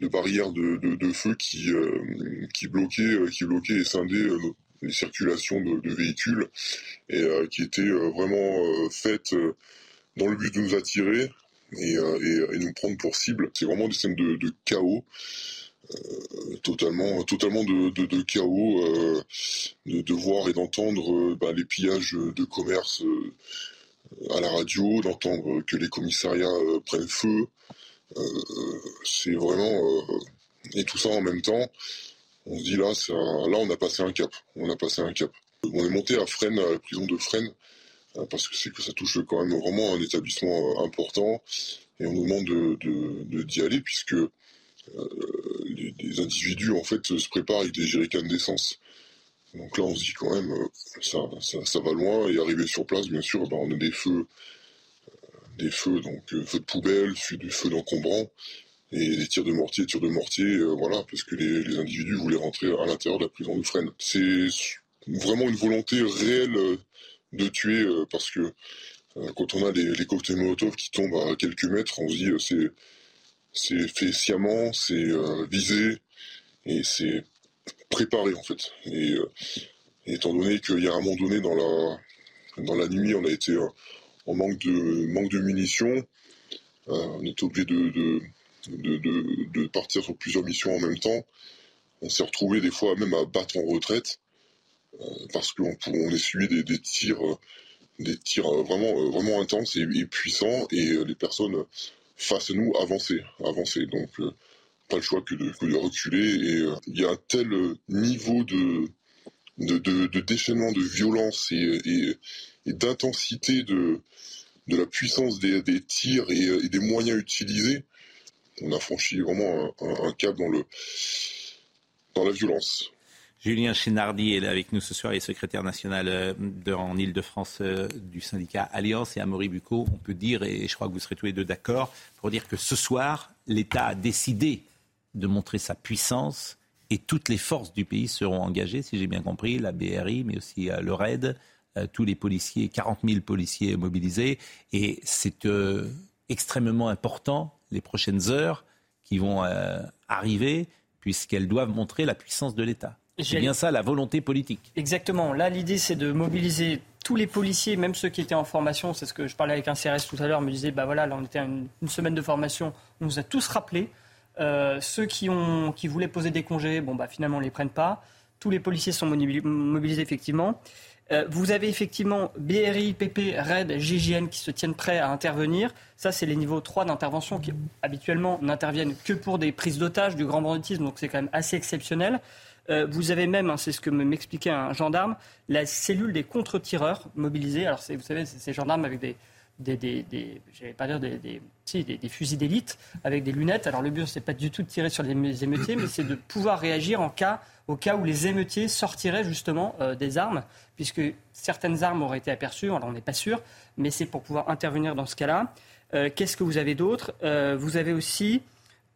de barrières de, feu qui, euh, qui bloquaient euh, qui bloquaient et scindaient euh, les circulations de, véhicules et qui étaient vraiment faites dans le but de nous attirer et, et, nous prendre pour cible. C'est vraiment des scènes de, chaos. totalement, totalement de, chaos, de, voir et d'entendre bah, les pillages de commerce à la radio, d'entendre que les commissariats prennent feu, c'est vraiment euh, et tout ça en même temps. On se dit là, là on a passé un cap. On a passé un cap. On est monté à Fresnes, à la prison de Fresnes, euh, parce que c'est que ça touche quand même vraiment un établissement important et on nous demande de, d'y aller puisque les, individus en fait se préparent avec des jerrycans d'essence. Donc là on se dit quand même ça, ça, va loin et arriver sur place bien sûr ben, on a des feux des feux, donc euh, feux de poubelle, du feu d'encombrant, et des tirs de mortier, tirs de mortier, euh, voilà, parce que les, individus voulaient rentrer à l'intérieur de la prison de Fresnes. C'est vraiment une volonté réelle euh, de tuer, parce que quand on a les, les, cocktails Molotov qui tombent à quelques mètres, on se dit c'est c'est fait sciemment, c'est visé et c'est préparé en fait. Et, étant donné qu'il y a un moment donné dans la dans la nuit, on a été on manque de, manque de munitions. Euh, on est obligé de, de, partir sur plusieurs missions en même temps. On s'est retrouvé des fois même à battre en retraite euh, parce qu'on on essuyait des, des tirs, des tirs vraiment, vraiment intenses et, puissants et les personnes face à nous avançaient, avançaient. Donc euh, pas le choix que de, reculer. Et il y a un tel niveau de, de, déchaînement, de violence et d'intensité de, de la puissance des, tirs et, des moyens utilisés, on a franchi vraiment un, cap dans, le, dans la violence. Julien Chénardi est avec nous ce soir, il est secrétaire national euh, en Ile-de-France euh, du syndicat Alliance et Amaury Bucco. On peut dire, et je crois que vous serez tous les deux d'accord, pour dire que ce soir, l'État a décidé de montrer sa puissance et toutes les forces du pays seront engagées, si j'ai bien compris, la BRI, mais aussi euh, le RAID, euh, tous les policiers, 40 000 policiers mobilisés. Et c'est euh, extrêmement important les prochaines heures qui vont euh, arriver, puisqu'elles doivent montrer la puissance de l'État. C'est bien ça la volonté politique. Exactement. Là, l'idée, c'est de mobiliser tous les policiers, même ceux qui étaient en formation. C'est ce que je parlais avec un CRS tout à l'heure, me disait, bah voilà, là, on était à une, semaine de formation, on nous a tous rappelé. ceux qui, ont, qui voulaient poser des congés, bon, bah finalement, on ne les prenne pas. Tous les policiers sont mobilisés, effectivement. Euh, vous avez effectivement BRI, PP, RAID, GIGN qui se tiennent prêts à intervenir. Ça, c'est les niveaux 3 d'intervention qui habituellement n'interviennent que pour des prises d'otages, du grand banditisme, donc c'est quand même assez exceptionnel. Euh, vous avez même, hein, c'est ce que m'expliquait un gendarme, la cellule des contre-tireurs mobilisés. Alors, vous savez, c'est ces gendarmes avec des, des, des, des pas dire des, des, fusils d'élite avec des lunettes. Alors le but, c'est pas du tout de tirer sur les émeutiers, mais c'est de pouvoir réagir en cas, au cas où les émeutiers sortiraient justement euh, des armes, puisque certaines armes auraient été aperçues, alors on n'est pas sûr, mais c'est pour pouvoir intervenir dans ce cas-là. Euh, qu'est-ce que vous avez d'autre? Euh, Vous avez aussi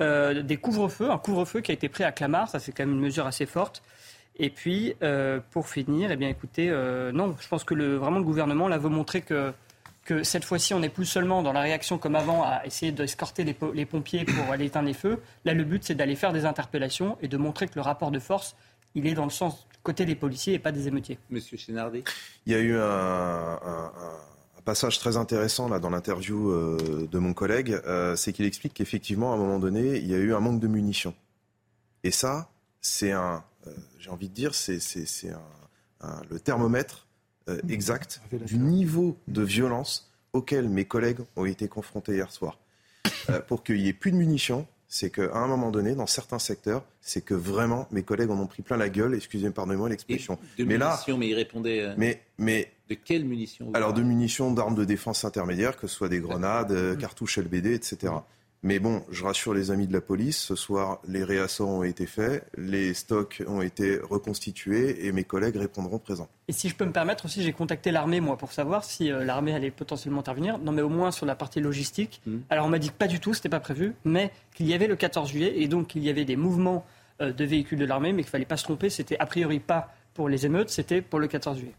des couvre-feux, un couvre-feu qui a été pris à Clamart, ça c'est quand même une mesure assez forte. Et puis, pour finir, eh bien écoutez, non, je pense que vraiment le gouvernement là veut montrer que que cette fois-ci, on n'est plus seulement dans la réaction comme avant à essayer d'escorter les, les, pompiers pour aller éteindre les feux. Là, le but, c'est d'aller faire des interpellations et de montrer que le rapport de force, il est dans le sens côté des policiers et pas des émeutiers. Monsieur Chénardi Il y a eu un, passage très intéressant là dans l'interview euh, de mon collègue, euh, c'est qu'il explique qu'effectivement, à un moment donné, il y a eu un manque de munitions. Et ça, c'est un, j'ai envie de dire, c'est le thermomètre mmh. exact du niveau de violence auquel mes collègues ont été confrontés hier soir. pour qu'il n'y ait plus de munitions, c'est qu'à un moment donné, dans certains secteurs, c'est que vraiment mes collègues en ont pris plein la gueule, excusez-moi, pardonnez-moi l'expression. De mais munitions, mais ils répondaient. Euh, mais, mais, de quelles munitions Alors de munitions d'armes de défense intermédiaires, que ce soit des grenades, euh, cartouches LBD, etc. Mais bon, je rassure les amis de la police, ce soir, les réassorts ont été faits, les stocks ont été reconstitués et mes collègues répondront présents. Et si je peux me permettre aussi, j'ai contacté l'armée, moi, pour savoir si euh, l'armée allait potentiellement intervenir. Non, mais au moins sur la partie logistique. Mmh. Alors, on m'a dit que pas du tout, c'était pas prévu, mais qu'il y avait le 14 juillet et donc qu'il y avait des mouvements euh, de véhicules de l'armée, mais qu'il fallait pas se tromper, c'était a priori pas pour les émeutes, c'était pour le 14 juillet.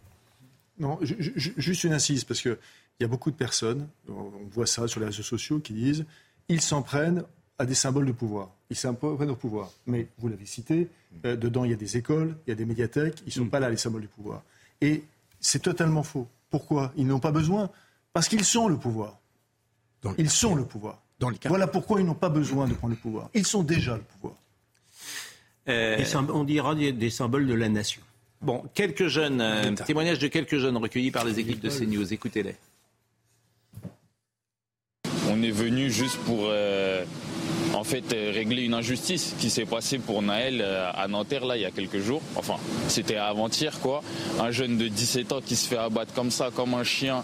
Non, juste une insiste, parce qu'il y a beaucoup de personnes, on voit ça sur les réseaux sociaux, qui disent ils s'en prennent à des symboles de pouvoir. Ils s'en prennent au pouvoir. Mais vous l'avez cité, euh, dedans il y a des écoles, il y a des médiathèques, ils ne sont mm. pas là les symboles du pouvoir. Et c'est totalement faux. Pourquoi? Ils n'ont pas besoin Parce qu'ils sont le pouvoir. ils sont le pouvoir. Dans les voilà pourquoi ils n'ont pas besoin de prendre le pouvoir. Ils sont déjà le pouvoir. Euh, on dira des, symboles de la nation. Bon, quelques jeunes, euh, témoignages de quelques jeunes recueillis par les équipes de CNews. Écoutez-les. On est venu juste pour euh, en fait euh, régler une injustice qui s'est passée pour Naël euh, à Nanterre là il y a quelques jours. Enfin, c'était avant-hier quoi. Un jeune de 17 ans qui se fait abattre comme ça, comme un chien.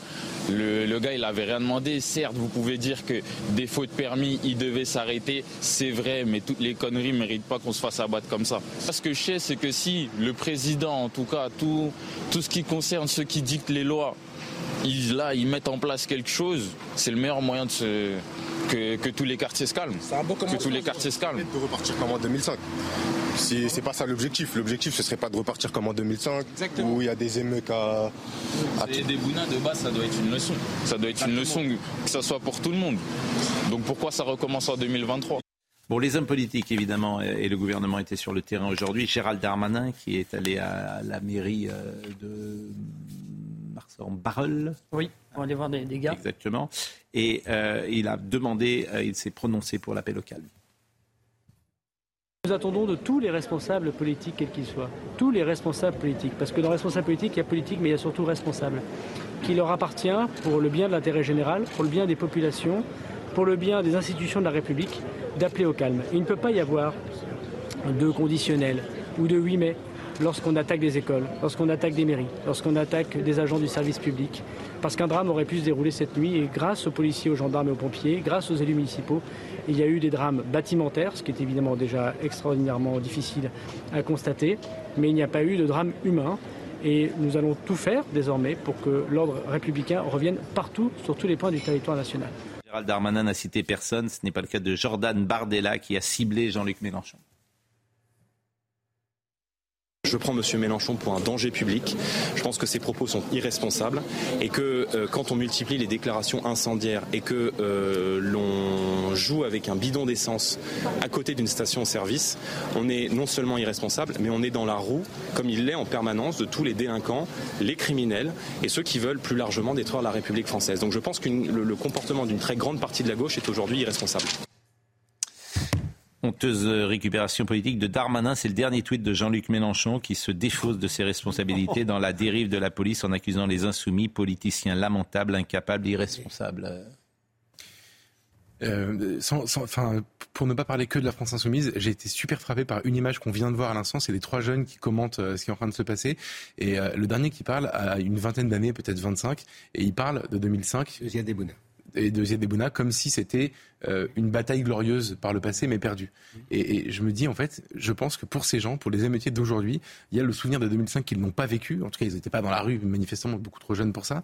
Le, gars, il avait rien demandé. Certes, vous pouvez dire que des fautes permis, il devait s'arrêter. C'est vrai, mais toutes les conneries ne méritent pas qu'on se fasse abattre comme ça. Ce que je sais, c'est que si le président, en tout cas, tout, tout ce qui concerne ceux qui dictent les lois, ils, là, ils mettent en place quelque chose, c'est le meilleur moyen de se, que, tous les quartiers se calment. que tous les quartiers se calment. De repartir comme en 2005. Si c'est pas ça l'objectif. L'objectif, ce serait pas de repartir comme en 2005, où il y a des émeutes à. des bounins de base, ça doit être une leçon. Ça doit être une leçon que ça soit pour tout le monde. Donc pourquoi ça recommence en 2023 Bon, les hommes politiques, évidemment, et le gouvernement étaient sur le terrain aujourd'hui. Gérald Darmanin, qui est allé à la mairie euh, en Barreul. Oui, on va aller voir des, gars. Exactement. Et euh, il a demandé, euh, il s'est prononcé pour la paix locale. Nous attendons de tous les responsables politiques, quels qu'ils soient, tous les responsables politiques, parce que dans responsable politique, il y a politique, mais il y a surtout responsable, qui leur appartient pour le bien de l'intérêt général, pour le bien des populations, pour le bien des institutions de la République, d'appeler au calme. Il ne peut pas y avoir de conditionnel ou de 8 mai lorsqu'on attaque des écoles, lorsqu'on attaque des mairies, lorsqu'on attaque des agents du service public. Parce qu'un drame aurait pu se dérouler cette nuit et grâce aux policiers, aux gendarmes et aux pompiers, grâce aux élus municipaux, il y a eu des drames bâtimentaires, ce qui est évidemment déjà extraordinairement difficile à constater, mais il n'y a pas eu de drame humain. Et nous allons tout faire désormais pour que l'ordre républicain revienne partout, sur tous les points du territoire national. Gérald Darmanin n'a cité personne, ce n'est pas le cas de Jordan Bardella qui a ciblé Jean-Luc Mélenchon. Je prends M. Mélenchon pour un danger public. Je pense que ses propos sont irresponsables et que euh, quand on multiplie les déclarations incendiaires et que euh, l'on joue avec un bidon d'essence à côté d'une station-service, on est non seulement irresponsable, mais on est dans la roue, comme il l'est en permanence, de tous les délinquants, les criminels et ceux qui veulent plus largement détruire la République française. Donc je pense que le comportement d'une très grande partie de la gauche est aujourd'hui irresponsable honteuse récupération politique de Darmanin. C'est le dernier tweet de Jean-Luc Mélenchon qui se défausse de ses responsabilités dans la dérive de la police en accusant les insoumis, politiciens lamentables, incapables, irresponsables. Euh, pour ne pas parler que de la France insoumise, j'ai été super frappé par une image qu'on vient de voir à l'instant. C'est les trois jeunes qui commentent euh, ce qui est en train de se passer. Et euh, le dernier qui parle a une vingtaine d'années, peut-être 25, et il parle de 2005 et de Ziad Bouna comme si c'était euh, une bataille glorieuse par le passé mais perdue. Et, je me dis en fait, je pense que pour ces gens, pour les émeutiers d'aujourd'hui, il y a le souvenir de 2005 qu'ils n'ont pas vécu. En tout cas, ils n'étaient pas dans la rue, manifestement beaucoup trop jeunes pour ça,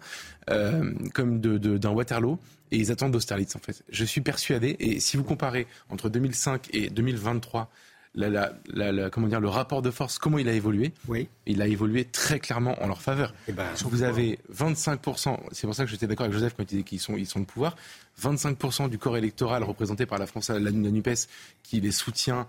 euh, comme d'un de, Waterloo. Et ils attendent d'Austerlitz en fait. Je suis persuadé. Et si vous comparez entre 2005 et 2023 la, comment dire, le rapport de force, comment il a évolué Oui. Il a évolué très clairement en leur faveur. Eh ben, vous avez 25%, c'est pour ça que j'étais d'accord avec Joseph quand il disait qu'ils sont, ils sont le pouvoir, 25% du corps électoral représenté par la France, la, NUPES, qui les soutient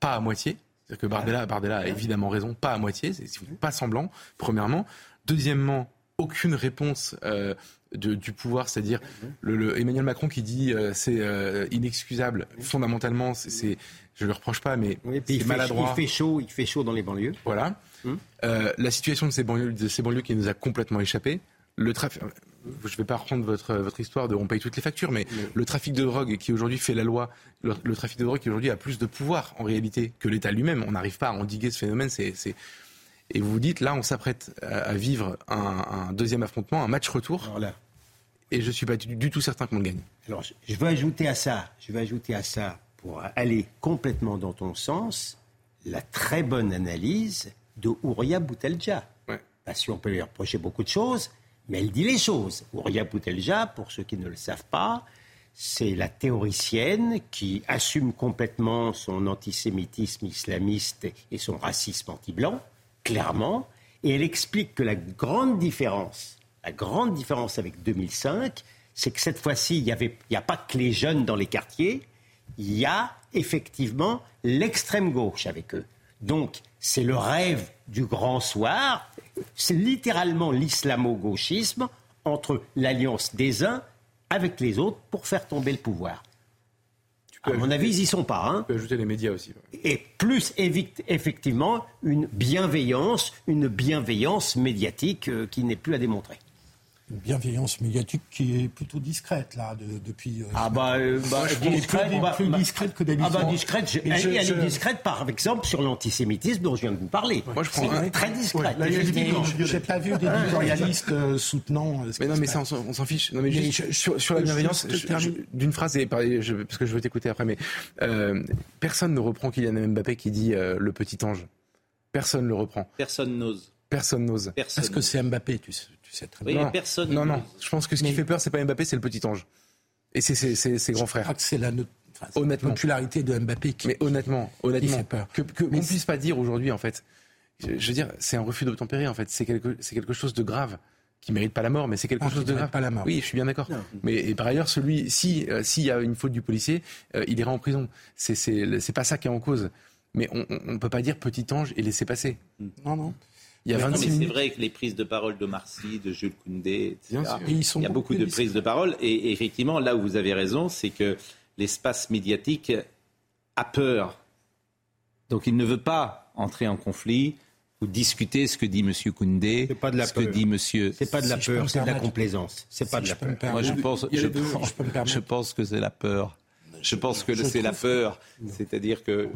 pas à moitié. C'est-à-dire que Bardella, Bardella a évidemment raison, pas à moitié, c'est pas semblant, premièrement. Deuxièmement, aucune réponse euh, du pouvoir, c'est-à-dire le, Emmanuel Macron qui dit euh, c'est euh, inexcusable. Fondamentalement, c'est, je le reproche pas, mais c'est maladroit. il fait chaud, il fait chaud dans les banlieues. Voilà. Hum. Euh, la situation de ces banlieues, de ces banlieues qui nous a complètement échappé. Le trafic, je ne vais pas reprendre votre, votre histoire de on paye toutes les factures, mais le trafic de drogue qui aujourd'hui fait la loi, le, trafic de drogue qui aujourd'hui a plus de pouvoir en réalité que l'État lui-même. On n'arrive pas à endiguer ce phénomène. C'est, et vous vous dites, là, on s'apprête à, vivre un, deuxième affrontement, un match retour. Et je ne suis pas du, tout certain qu'on le gagne. Alors, je veux ajouter à ça, je vais ajouter à ça, pour aller complètement dans ton sens, la très bonne analyse de Ouria Boutelja. Parce qu'on peut lui reprocher beaucoup de choses, mais elle dit les choses. Ouria Boutelja, pour ceux qui ne le savent pas, c'est la théoricienne qui assume complètement son antisémitisme islamiste et son racisme anti-blanc clairement, et elle explique que la grande différence, la grande différence avec 2005, c'est que cette fois-ci, il n'y a pas que les jeunes dans les quartiers, il y a effectivement l'extrême gauche avec eux. Donc, c'est le rêve du grand soir, c'est littéralement l'islamo-gauchisme entre l'alliance des uns avec les autres pour faire tomber le pouvoir à mon avis, ils n'y sont pas. Hein. ajouter les médias aussi. Et plus effectivement une bienveillance, une bienveillance médiatique euh, qui n'est plus à démontrer bienveillance médiatique qui est plutôt discrète là depuis. Euh, ah bah, euh, bah discrète, plus, bah, plus bah, discrète que d'habitude. Ah bah discrète, elle, est discrète par exemple sur l'antisémitisme dont je viens de vous parler. Moi je prends un... très discrète. Ouais, J'ai pas vu d'éditorialistes euh, soutenant. mais non mais ça on s'en fiche. Non mais, juste, sur, sur, la bienveillance, d'une phrase et parce que je veux t'écouter après, mais euh, personne ne reprend Kylian Mbappé qui dit le petit ange. Personne ne le reprend. Personne n'ose. Personne n'ose. Est-ce que c'est Mbappé, tu sais? Non, personne. Non, non. Je pense que ce qui fait peur, c'est pas Mbappé, c'est le petit ange. Et c'est ses grands frères. c'est la honnêtement. popularité de Mbappé qui, mais honnêtement, honnêtement, fait peur. Que, que puisse pas dire aujourd'hui, en fait. Je, veux dire, c'est un refus d'obtempérer, en fait. C'est quelque, c'est quelque chose de grave qui mérite pas la mort, mais c'est quelque ah, chose de grave. Pas la mort. Oui, je suis bien d'accord. Mais et par ailleurs, celui, si euh, s'il y a une faute du policier, euh, il ira en prison. C'est c'est pas ça qui est en cause. Mais on ne peut pas dire petit ange et laisser passer. Non, non. Il y a 26 C'est vrai que les prises de parole de Marcy, de Jules Koundé, etc., il y a beaucoup de prises de parole. Et effectivement, là où vous avez raison, c'est que l'espace médiatique a peur. Donc il ne veut pas entrer en conflit ou discuter ce que dit M. Koundé, pas de la ce que dit M. C'est pas de la peur, c'est de la complaisance. C'est pas de la peur. Moi, je pense, je, je pense que c'est la peur. Je pense que c'est la peur. C'est-à-dire que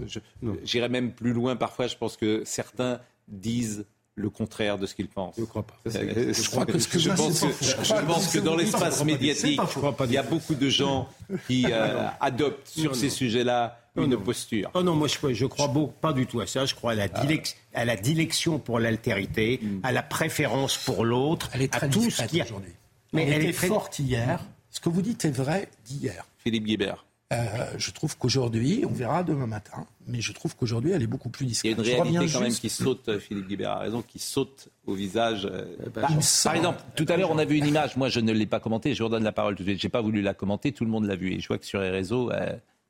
j'irais même plus loin parfois. Je pense que certains disent le contraire de ce qu'il pense. Je ne crois pas. Je, crois que, je, pense que, je pense que dans l'espace médiatique, il y a beaucoup de gens qui euh, adoptent sur ces sujets-là une posture. Oh non, moi je, ne crois pas du tout à ça. Je crois à la, ah. à la dilection pour l'altérité, mm. à la préférence pour l'autre, à tout ce qui a... Mais elle, était forte hier. Ce que vous dites est vrai d'hier. Philippe Guibert. Euh, je trouve qu'aujourd'hui, on verra demain matin, mais je trouve qu'aujourd'hui, elle est beaucoup plus discrète. Il y a une réalité quand même qui saute, euh, Philippe Guibert a raison, qui saute au visage. Euh, bah, par, exemple, tout à l'heure, on a vu une image, moi je ne l'ai pas commentée, je vous redonne la parole tout de suite, je n'ai pas voulu la commenter, tout le monde l'a vue, et je vois que sur les réseaux,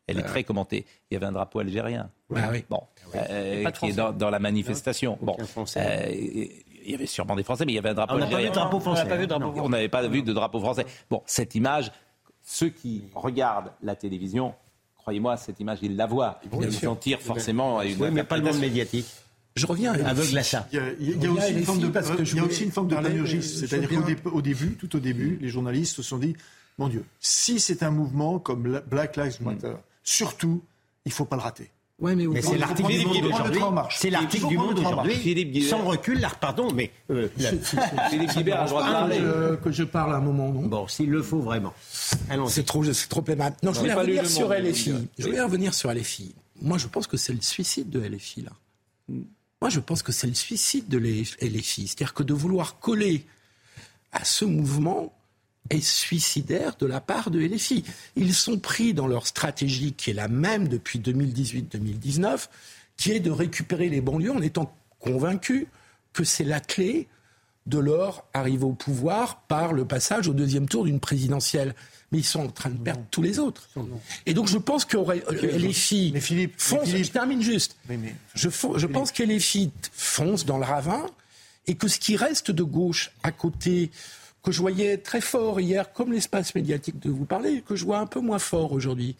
elle est très commentée. Il y avait un drapeau algérien. Ah oui. Bon, qui est dans, la manifestation. Bon, il y avait sûrement des Français, mais il y avait un drapeau algérien. On n'avait pas vu de drapeau français. Bon, cette image, ceux qui regardent la télévision, croyez-moi, cette image, ils la voient. Ils s'en tirent forcément à une. Oui, mais pas le monde médiatique. Je reviens aveugle à ça. Il y a, aussi, une forme de, il y a aussi une forme de C'est-à-dire qu'au début, tout au début, les journalistes se sont dit mon Dieu, si c'est un mouvement comme Black Lives Matter, surtout, il ne faut pas le rater. Ouais, mais, mais c'est l'article du Monde aujourd'hui. C'est l'article du Monde aujourd'hui. Sans recul, là, pardon, mais euh, Philippe Guibert a le droit de parler. que je parle à un moment. Non bon, s'il le faut vraiment. C'est trop, c'est trop aimable. Non, je voulais revenir sur LFI. Je voulais revenir sur LFI. Moi, je pense que c'est le suicide de LFI là. Moi, je pense que c'est le suicide de LFI. C'est-à-dire que de vouloir coller à ce mouvement est suicidaire de la part de LFI. Ils sont pris dans leur stratégie qui est la même depuis 2018-2019, qui est de récupérer les banlieues en étant convaincus que c'est la clé de leur arrivée au pouvoir par le passage au deuxième tour d'une présidentielle. Mais ils sont en train de perdre tous les autres. Et donc je pense que mais Philippe, je termine juste. je, je pense que dans le ravin et que ce qui reste de gauche à côté que je voyais très fort hier, comme l'espace médiatique de vous parler, que je vois un peu moins fort aujourd'hui.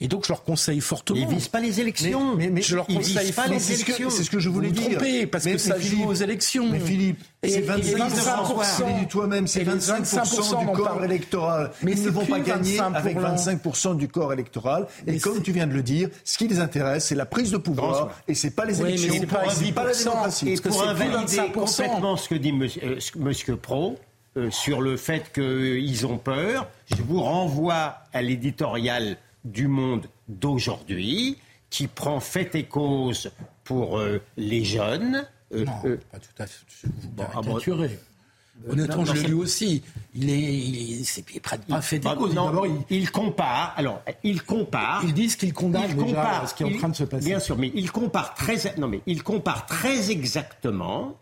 Et donc je leur conseille fortement. Ils visent pas les élections. Mais, mais, je leur ils conseille pas les élections. C'est ce que je voulais vous dire. Parce mais, que ça Philippe, joue aux élections. Mais Philippe, c'est 25%. dis toi-même, c'est 25%, du corps électoral. Mais ils ne vont pas gagner avec 25% du corps électoral. Et comme tu viens de le dire, ce qui les intéresse, c'est la prise de pouvoir et c'est pas les élections. c'est pas, pas la démocratie. Et pour invalider complètement ce que dit Monsieur, monsieur Pro, euh, sur le fait qu'ils ont peur, je vous renvoie à l'éditorial du Monde d'aujourd'hui, qui prend fait et cause pour euh, les jeunes. Euh, non, pas tout à fait. Vous caricaturez. Honnêtement, je l'ai lu aussi. Il est, il est, c'est près de pas fait des causes. D'abord, il... il... compare. Alors, il compare. Ils disent qu'il condamne il compare, ce qui est en train de se passer. Bien sûr, mais il compare très, non mais il compare très exactement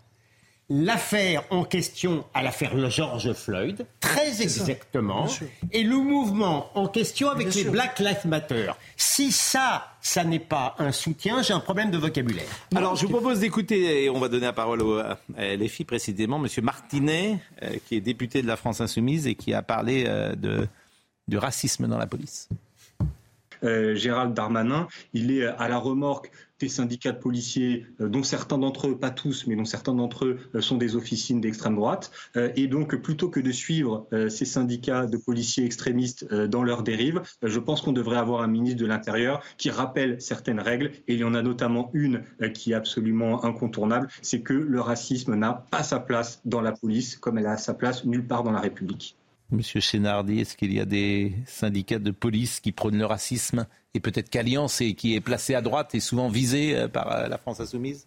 l'affaire en question à l'affaire George Floyd, très exactement, et le mouvement en question avec Bien les sûr. Black Lives Matter. Si ça, ça n'est pas un soutien, j'ai un problème de vocabulaire. Alors, je vous propose d'écouter, et on va donner la parole au, à LFI précisément, M. Martinet, euh, qui est député de la France Insoumise et qui a parlé euh, de, du racisme dans la police. Euh, Gérald Darmanin, il est à la remorque des syndicats de policiers, euh, dont certains d'entre eux, pas tous, mais dont certains d'entre eux euh, sont des officines d'extrême droite. Euh, et donc, plutôt que de suivre ces syndicats de policiers extrémistes dans leur dérive, je pense qu'on devrait avoir un ministre de l'Intérieur qui rappelle certaines règles. Et il y en a notamment une qui est absolument incontournable, c'est que le racisme n'a pas sa place dans la police, comme elle a sa place nulle part dans la République. Monsieur Chénardi, est-ce qu'il y a des syndicats de police qui prônent le racisme et peut-être qu'Alliance, qui est placée à droite, est souvent visée euh, par euh, la France insoumise?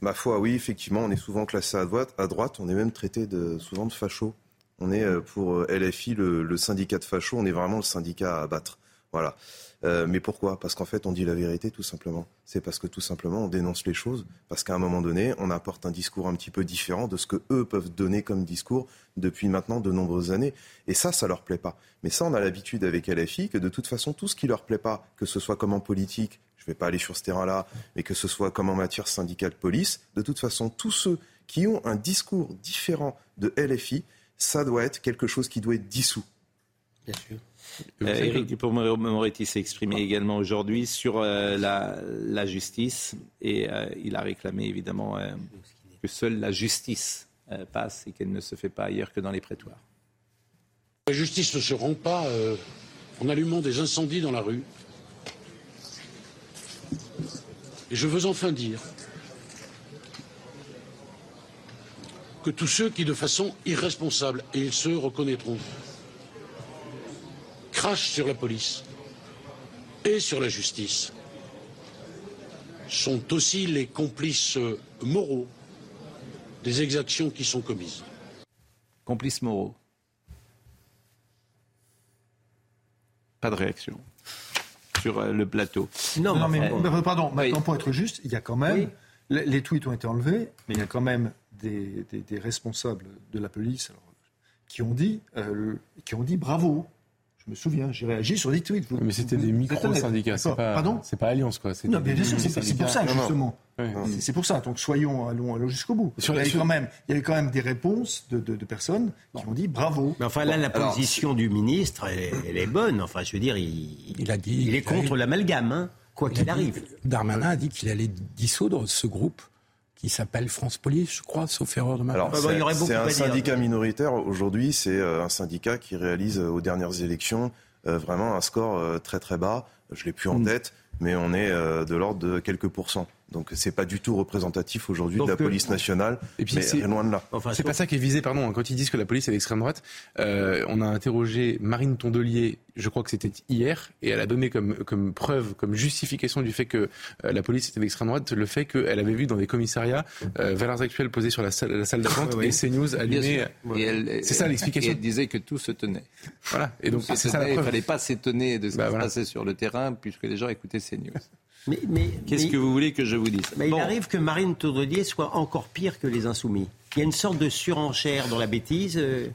Ma foi, oui, effectivement, on est souvent classé à droite. On est même traité de, souvent de facho. On est euh, pour LFI le, le syndicat de facho. On est vraiment le syndicat à abattre. Voilà. Euh, mais pourquoi? Parce qu'en fait, on dit la vérité, tout simplement. C'est parce que tout simplement, on dénonce les choses. Parce qu'à un moment donné, on apporte un discours un petit peu différent de ce que eux peuvent donner comme discours depuis maintenant de nombreuses années. Et ça, ça leur plaît pas. Mais ça, on a l'habitude avec LFI que de toute façon, tout ce qui leur plaît pas, que ce soit comme en politique, je vais pas aller sur ce terrain-là, mais que ce soit comme en matière syndicale police, de toute façon, tous ceux qui ont un discours différent de LFI, ça doit être quelque chose qui doit être dissous. Bien sûr. Euh, Éric Dupond-Moretti s'est exprimé également aujourd'hui sur euh, la, la justice et euh, il a réclamé évidemment euh, que seule la justice euh, passe et qu'elle ne se fait pas ailleurs que dans les prétoires. La justice ne se rend pas euh, en allumant des incendies dans la rue. Et je veux enfin dire que tous ceux qui, de façon irresponsable, et ils se reconnaîtront, crachent sur la police et sur la justice, sont aussi les complices moraux des exactions qui sont commises. Complices moraux. Pas de réaction sur euh, le plateau. Non, mais, Euh, mais pardon, oui. maintenant pour être juste, il y a quand même, Oui. les, les tweets ont été enlevés, mais il y a quand même des, des- des responsables de la police alors, qui, ont dit, euh, qui ont dit bravo. Je me souviens, j'ai réagi sur des tweets. Vous- Mais c'était des micro-syndicats, c'est pas, Pardon c'est pas Alliance, quoi. c'est non, bien sûr, c'est pour ça, justement. C'est- C'est pour ça. Donc, soyons, allons, allons jusqu'au bout. Sur il, y avait sur- quand même, il y avait quand même des réponses de, de- de personnes qui ont dit bravo. Mais enfin, là, la alors, position du ministre, elle, est- elle est bonne. Enfin, je veux dire, il, Il a dit. il est contre l'amalgame, hein, quoi Il qu'il arrive. Darmanin a dit qu'il allait dissoudre ce groupe qui s'appelle France Police, je crois, sauf erreur de ma Alors, part. bah, il y c'est un dire. syndicat minoritaire. Aujourd'hui, c'est euh, un syndicat qui réalise euh, aux dernières élections euh, vraiment un score euh, très très bas. Je l'ai Mm. plus en tête, mais on est euh, de l'ordre de quelques pourcents. Donc, c'est pas du tout représentatif aujourd'hui de la euh, police nationale. Et puis mais c'est- loin de là. Enfin, C'est pas ça qui est visé, pardon. hein. Quand ils disent que la police est d'extrême droite, euh, on a interrogé Marine Tondelier, je crois que c'était hier, et elle a donné comme, comme preuve, comme justification du fait que euh, la police était d'extrême droite, le fait qu'elle avait vu dans des commissariats euh, valeurs actuelles posées sur la salle, la salle d'attente et CNews allumées. C'est ça et l'explication. elle disait que tout se tenait. Voilà. Et donc c'est ça la Il fallait pas s'étonner de ce Bah, qui voilà. se passait sur le terrain puisque les gens écoutaient ces news. Mais, mais, Qu'est-ce mais- que vous voulez que je vous dise mais Bon. il arrive que Marine Tondelier soit encore pire que les insoumis. Il y a une sorte de surenchère dans la bêtise. euh. Euh,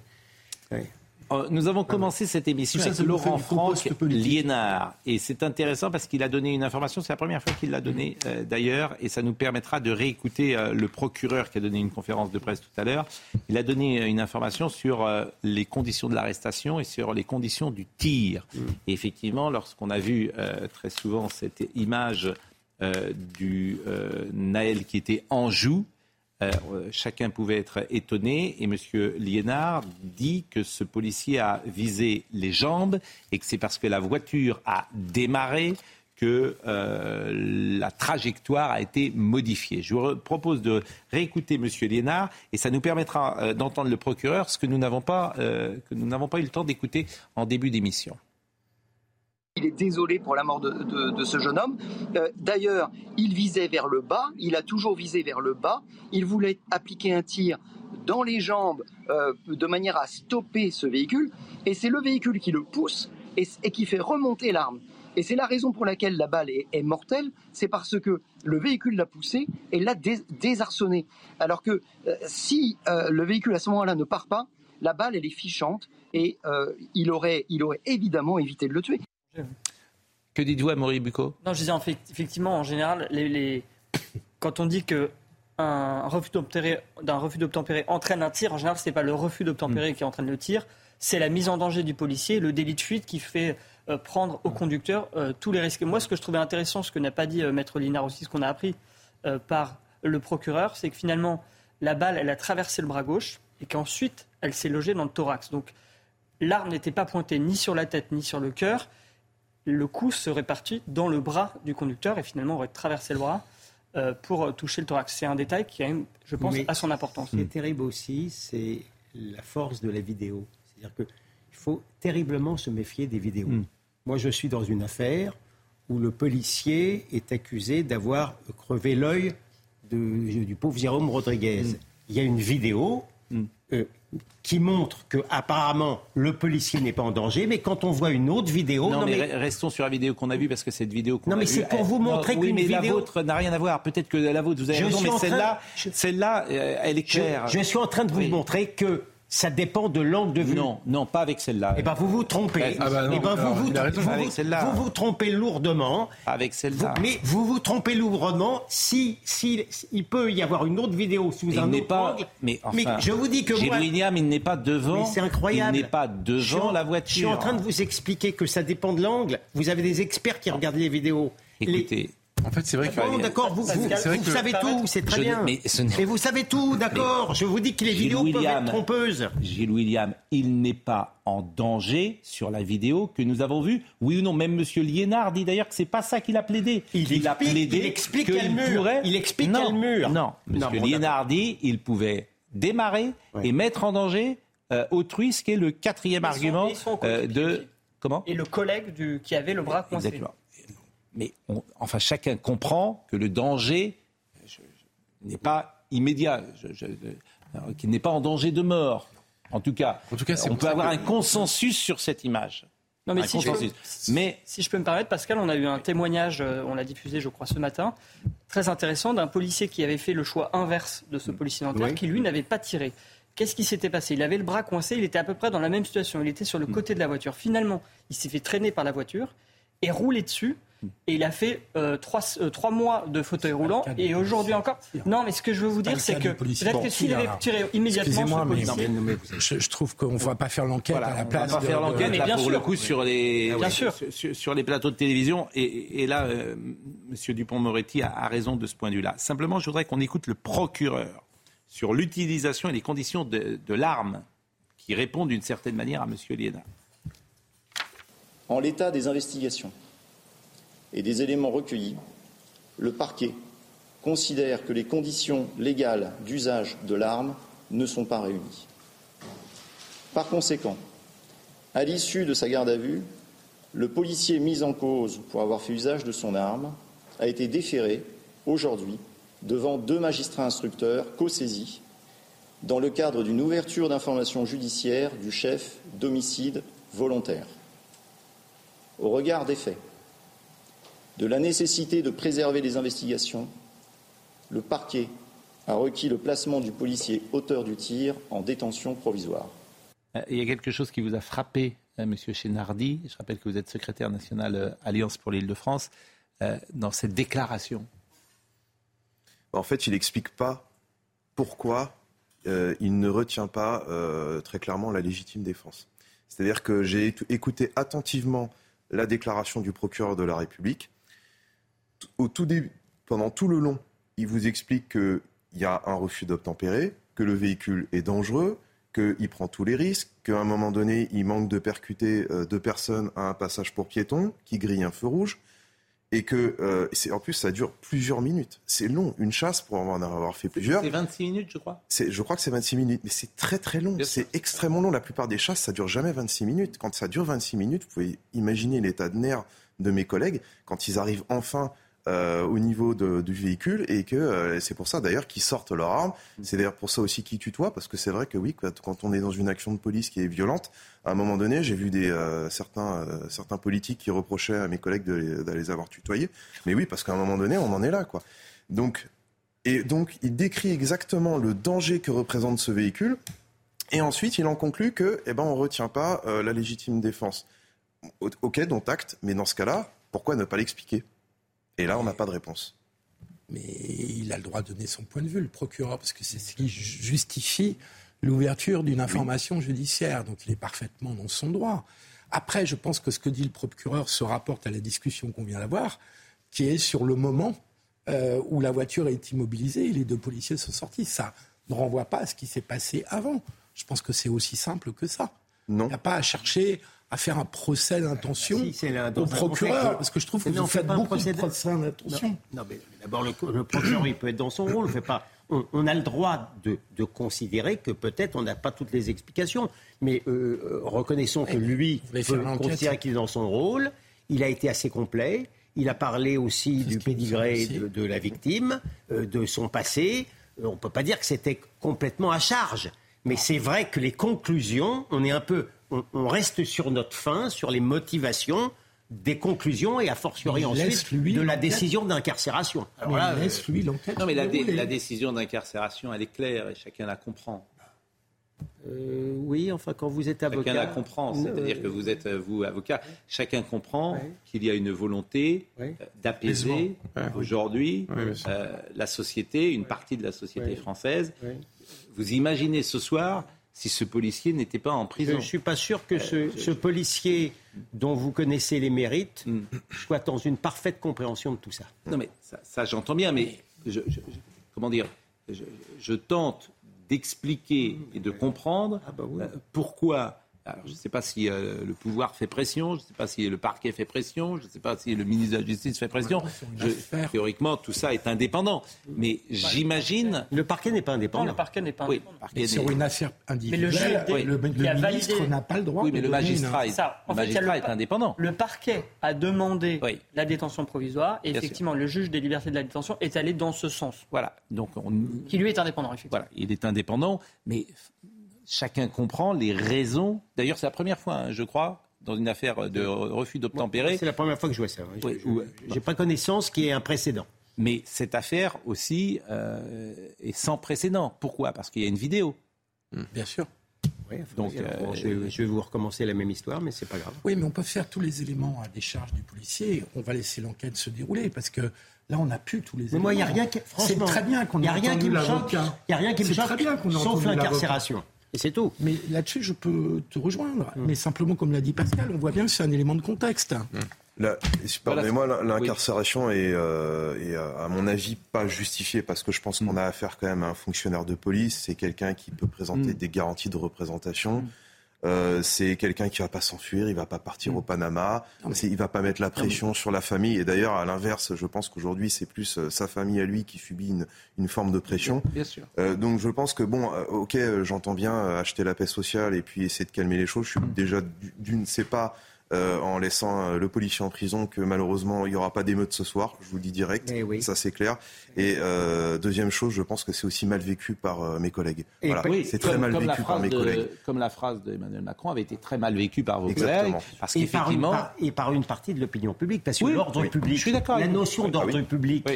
nous avons commencé cette émission avec Laurent Franck Liénard. Et c'est intéressant parce qu'il a donné une information, c'est la première fois qu'il l'a donnée euh, d'ailleurs, et ça nous permettra de réécouter euh, le procureur qui a donné une conférence de presse tout à l'heure. Il a donné une information sur les conditions de l'arrestation et sur les conditions du tir. Mm. Et effectivement, lorsqu'on a vu très souvent cette image du Naël qui était en joue, euh, chacun pouvait être étonné et M. Liénard dit que ce policier a visé les jambes et que c'est parce que la voiture a démarré que euh, la trajectoire a été modifiée. Je vous propose de réécouter M. Liénard et ça nous permettra euh, d'entendre le procureur, ce que nous n'avons pas, que nous n'avons pas eu le temps d'écouter en début d'émission. Il est désolé pour la mort de, ce jeune homme. Euh, d'ailleurs, il visait vers le bas, il a toujours visé vers le bas. Il voulait appliquer un tir dans les jambes euh, de manière à stopper ce véhicule. Et c'est le véhicule qui le pousse et, qui fait remonter l'arme. Et c'est la raison pour laquelle la balle est, mortelle, c'est parce que le véhicule l'a poussé et l'a désarçonné. Alors que euh, si le véhicule à ce moment-là ne part pas, la balle elle est fichante et il, aurait, il aurait évidemment évité de le tuer. Que dites-vous à Maurice Bucco? Non, je disais effectivement, en général, les, quand on dit que un refus d'un refus d'obtempérer entraîne un tir, en général, ce n'est pas le refus d'obtempérer mm. qui entraîne le tir, c'est la mise en danger du policier, le délit de fuite qui fait euh, prendre au conducteur euh, tous les risques. Moi, ce que je trouvais intéressant, ce que n'a pas dit euh, Maître Linard aussi, ce qu'on a appris par le procureur, c'est que finalement, la balle, elle a traversé le bras gauche et qu'ensuite, elle s'est logée dans le thorax. Donc, l'arme n'était pas pointée ni sur la tête ni sur le cœur le coup serait parti dans le bras du conducteur et finalement aurait traversé le bras euh, pour toucher le thorax. C'est un détail qui, a, je pense, a son importance. Ce qui est terrible aussi, c'est la force de la vidéo. C'est-à-dire qu'il faut terriblement se méfier des vidéos. Hmm. Moi, je suis dans une affaire où le policier est accusé d'avoir crevé l'œil du pauvre Jérôme Rodriguez. Hmm. Il y a une vidéo hmm. euh, qui montre que apparemment le policier n'est pas en danger, mais quand on voit une autre vidéo, non, mais, restons sur la vidéo qu'on a vue parce que cette vidéo qu'on non mais c'est pour vous montrer qu'une mais vidéo la vôtre n'a rien à voir. Peut-être que la vôtre vous avez raison, mais celle-là, celle-là, euh, elle est claire. Je, suis en train de vous montrer que ça dépend de l'angle de vue. Non, non, pas avec celle-là. Eh ben vous vous trompez. Ah bah eh ben vous vous, vous, vous, trompez lourdement. Avec celle-là. Mais vous vous trompez lourdement si, si, il peut y avoir une autre vidéo sous un autre pas, angle. Mais, enfin, je vous dis que moi, William, il n'est pas devant. C'est incroyable. Il n'est pas devant la voiture. Je suis en train de vous expliquer que ça dépend de l'angle. Vous avez des experts qui regardent les vidéos. Écoutez. En fait, c'est vrai que. Bon, d'accord, vous, savez tout, c'est très bien. Mais, vous savez tout, d'accord. Je vous dis que les vidéos peuvent être trompeuses. Gilles William, il n'est pas en danger sur la vidéo que nous avons vue. Oui ou non Même M. Liénard dit d'ailleurs que c'est pas ça qu'il a plaidé. Il, a plaidé il explique quel mur. Pourrait... Il explique non, quel mur. Non, M. Liénard dit il pouvait démarrer et mettre en danger euh, autrui, ce qui est le quatrième argument euh, de. Comment? Et le collègue du, qui avait le bras coincé. Exactement mais enfin, chacun comprend que le danger n'est pas immédiat, qu'il n'est pas en danger de mort. En tout cas, en tout cas on peut avoir un consensus sur cette image. Non, mais si je, peux, mais si je peux me permettre, Pascal, on a eu un témoignage, euh, on l'a diffusé, je crois, ce matin, très intéressant, d'un policier qui avait fait le choix inverse de ce policier dentaire, qui lui n'avait pas tiré. Qu'est-ce qui s'était passé? Il avait le bras coincé, il était à peu près dans la même situation. Il était sur le hmm. côté de la voiture. Finalement, il s'est fait traîner par la voiture et rouler dessus. Et il a fait euh, trois, euh, trois, mois de fauteuil roulant. Et aujourd'hui encore. Non, mais ce que je veux vous dire, c'est que peut-être que s'il avait tiré immédiatement. Mais, mais, je, je, trouve qu'on ne va pas faire l'enquête à la place. On va pas faire l'enquête pour sûr. le coup sur les, bien sûr. Sur, les plateaux de télévision. Et, et là, euh, M. Dupont-Moretti a, a, raison de ce point de vue-là. Simplement, je voudrais qu'on écoute le procureur sur l'utilisation et les conditions de, de l'arme qui répond d'une certaine manière à M. Liena. En l'état des investigations, et des éléments recueillis, le parquet considère que les conditions légales d'usage de l'arme ne sont pas réunies. Par conséquent, à l'issue de sa garde à vue, le policier mis en cause pour avoir fait usage de son arme a été déféré aujourd'hui devant deux magistrats instructeurs co-saisis dans le cadre d'une ouverture d'information judiciaire du chef d'homicide volontaire. Au regard des faits, de la nécessité de préserver les investigations, le parquet a requis le placement du policier auteur du tir en détention provisoire. il y a quelque chose qui vous a frappé, Monsieur Chénardi. Je rappelle que vous êtes secrétaire national Alliance pour l'Île-de-France. dans cette déclaration En fait, il n'explique pas pourquoi il ne retient pas très clairement la légitime défense. C'est-à-dire que j'ai écouté attentivement la déclaration du procureur de la République. Pendant tout le long, il vous explique qu'il y a un refus d'obtempérer, que le véhicule est dangereux, qu'il prend tous les risques, qu'à un moment donné, il manque de percuter euh, deux personnes à un passage pour piétons, qui grille un feu rouge et que euh, en plus ça dure plusieurs minutes. C'est long, une chasse pour en avoir fait plusieurs. C'est 26 minutes, je crois. Je crois que c'est 26 minutes, mais c'est très très long. C'est extrêmement long. La plupart des chasses, ça dure jamais 26 minutes. Quand ça dure 26 minutes, vous pouvez imaginer l'état de nerfs de mes collègues quand ils arrivent enfin euh, au niveau du véhicule et que euh, c'est pour ça d'ailleurs qu'ils sortent leur arme. C'est d'ailleurs pour ça aussi qu'ils tutoient parce que c'est vrai que oui, quand on est dans une action de police qui est violente, à un moment donné, j'ai vu des, euh, certains, certains politiques qui reprochaient à mes collègues de, les avoir tutoyés. Mais oui, parce qu'à un moment donné, on en est là, quoi. Donc, et donc, il décrit exactement le danger que représente ce véhicule. Et ensuite, il en conclut que, eh ben, on retient pas la légitime défense. Ok, dont acte, mais dans ce cas-là, pourquoi ne pas l'expliquer? Et là, on n'a pas de réponse. Mais il a le droit de donner son point de vue, le procureur, parce que c'est ce qui justifie l'ouverture d'une information judiciaire. Donc il est parfaitement dans son droit. Après, je pense que ce que dit le procureur se rapporte à la discussion qu'on vient d'avoir, qui est sur le moment euh, où la voiture est immobilisée et les deux policiers sont sortis. Ça ne renvoie pas à ce qui s'est passé avant. Je pense que c'est aussi simple que ça. Non. Il n'y a pas à chercher à faire un procès d'intention au procureur, parce que je trouve que vous faites beaucoup de procès d'intention. Non, mais d'abord, le, procureur, il peut être dans son rôle. Fait pas, on, a le droit de, considérer que peut-être on n'a pas toutes les explications, mais euh, euh, reconnaissons que lui peut considérer qu'il est dans son rôle. Il a été assez complet. Il a parlé aussi du pédigré de, la victime, euh, de son passé. on ne peut pas dire que c'était complètement à charge. Mais c'est vrai que les conclusions, on est un peu on, reste sur notre fin, sur les motivations des conclusions et a fortiori ensuite de la décision d'incarcération. laisse lui l'enquête. Non, mais la, décision d'incarcération, elle est claire et chacun la comprend. Euh, oui, enfin, quand vous êtes avocat. Chacun la comprend, c'est-à-dire que vous êtes, vous, avocat. Chacun comprend qu'il y a une volonté euh, d'apaiser aujourd'hui euh, la société, une partie de la société française. Vous imaginez ce soir si ce policier n'était pas en prison. Je ne suis pas sûr que ce, policier dont vous connaissez les mérites hmm. soit dans une parfaite compréhension de tout ça. Non, mais ça, j'entends bien, mais comment dire je, tente d'expliquer et de comprendre ah bah euh, pourquoi je ne sais pas si euh, le pouvoir fait pression, je ne sais pas si le parquet fait pression, je ne sais pas si le ministre de la Justice fait pression. théoriquement, tout ça est indépendant. Mais j'imagine. Le parquet n'est pas indépendant. le parquet n'est pas indépendant. Oui, sur une affaire individuelle, mais le, ministre n'a pas le droit. Oui, mais le magistrat, est, est indépendant. Le parquet a demandé la détention provisoire et effectivement, le juge des libertés de la détention est allé dans ce sens. Voilà. Donc Qui lui est indépendant, effectivement. Voilà, il est indépendant, mais chacun comprend les raisons. D'ailleurs, c'est la première fois, hein, je crois, dans une affaire de refus d'obtempérer. C'est la première fois que je vois ça. Oui. J'ai pas connaissance qu'il y ait un précédent. Mais cette affaire aussi euh, est sans précédent. Pourquoi? Parce qu'il y a une vidéo. Hmm. Bien sûr. Donc, euh, je, vais vous recommencer la même histoire, mais c'est pas grave. Oui, mais on peut faire tous les éléments à décharge du policier. On va laisser l'enquête se dérouler parce que là, on n'a plus tous les éléments. moi, il n'y a rien qui. C'est très bien qu'on ait rien qui me choque. Il n'y a rien qui me choque, sauf l'incarcération. Et c'est tout. Mais là-dessus, je peux te rejoindre. Mm. Mais simplement, comme l'a dit Pascal, on voit bien que c'est un élément de contexte. Mm. Pardonnez-moi, l'incarcération est, euh, est, à mon avis, pas justifiée parce que je pense qu'on a affaire quand même à un fonctionnaire de police. C'est quelqu'un qui peut présenter des garanties de représentation. Euh, c'est quelqu'un qui va pas s'enfuir, il va pas partir mm. au Panama, il va pas mettre la pression sur la famille. Et d'ailleurs, à l'inverse, je pense qu'aujourd'hui, c'est plus euh, sa famille à lui qui subit une, une forme de pression. Bien sûr. Euh, donc je pense que bon, euh, ok, j'entends bien acheter la paix sociale et puis essayer de calmer les choses. Je suis mm. déjà d'une, c'est pas euh, en laissant euh, le policier en prison que malheureusement il n'y aura pas d'émeute ce soir, je vous le dis direct, eh ça c'est clair. Et euh, deuxième chose, je pense que c'est aussi mal vécu par mes collègues. voilà, c'est très mal vécu par mes collègues. Comme la phrase d'Emmanuel Macron avait été très mal vécue par vos collègues, parce et, par une, et par une partie de l'opinion publique, parce que l'ordre public, je suis la notion d'ordre public,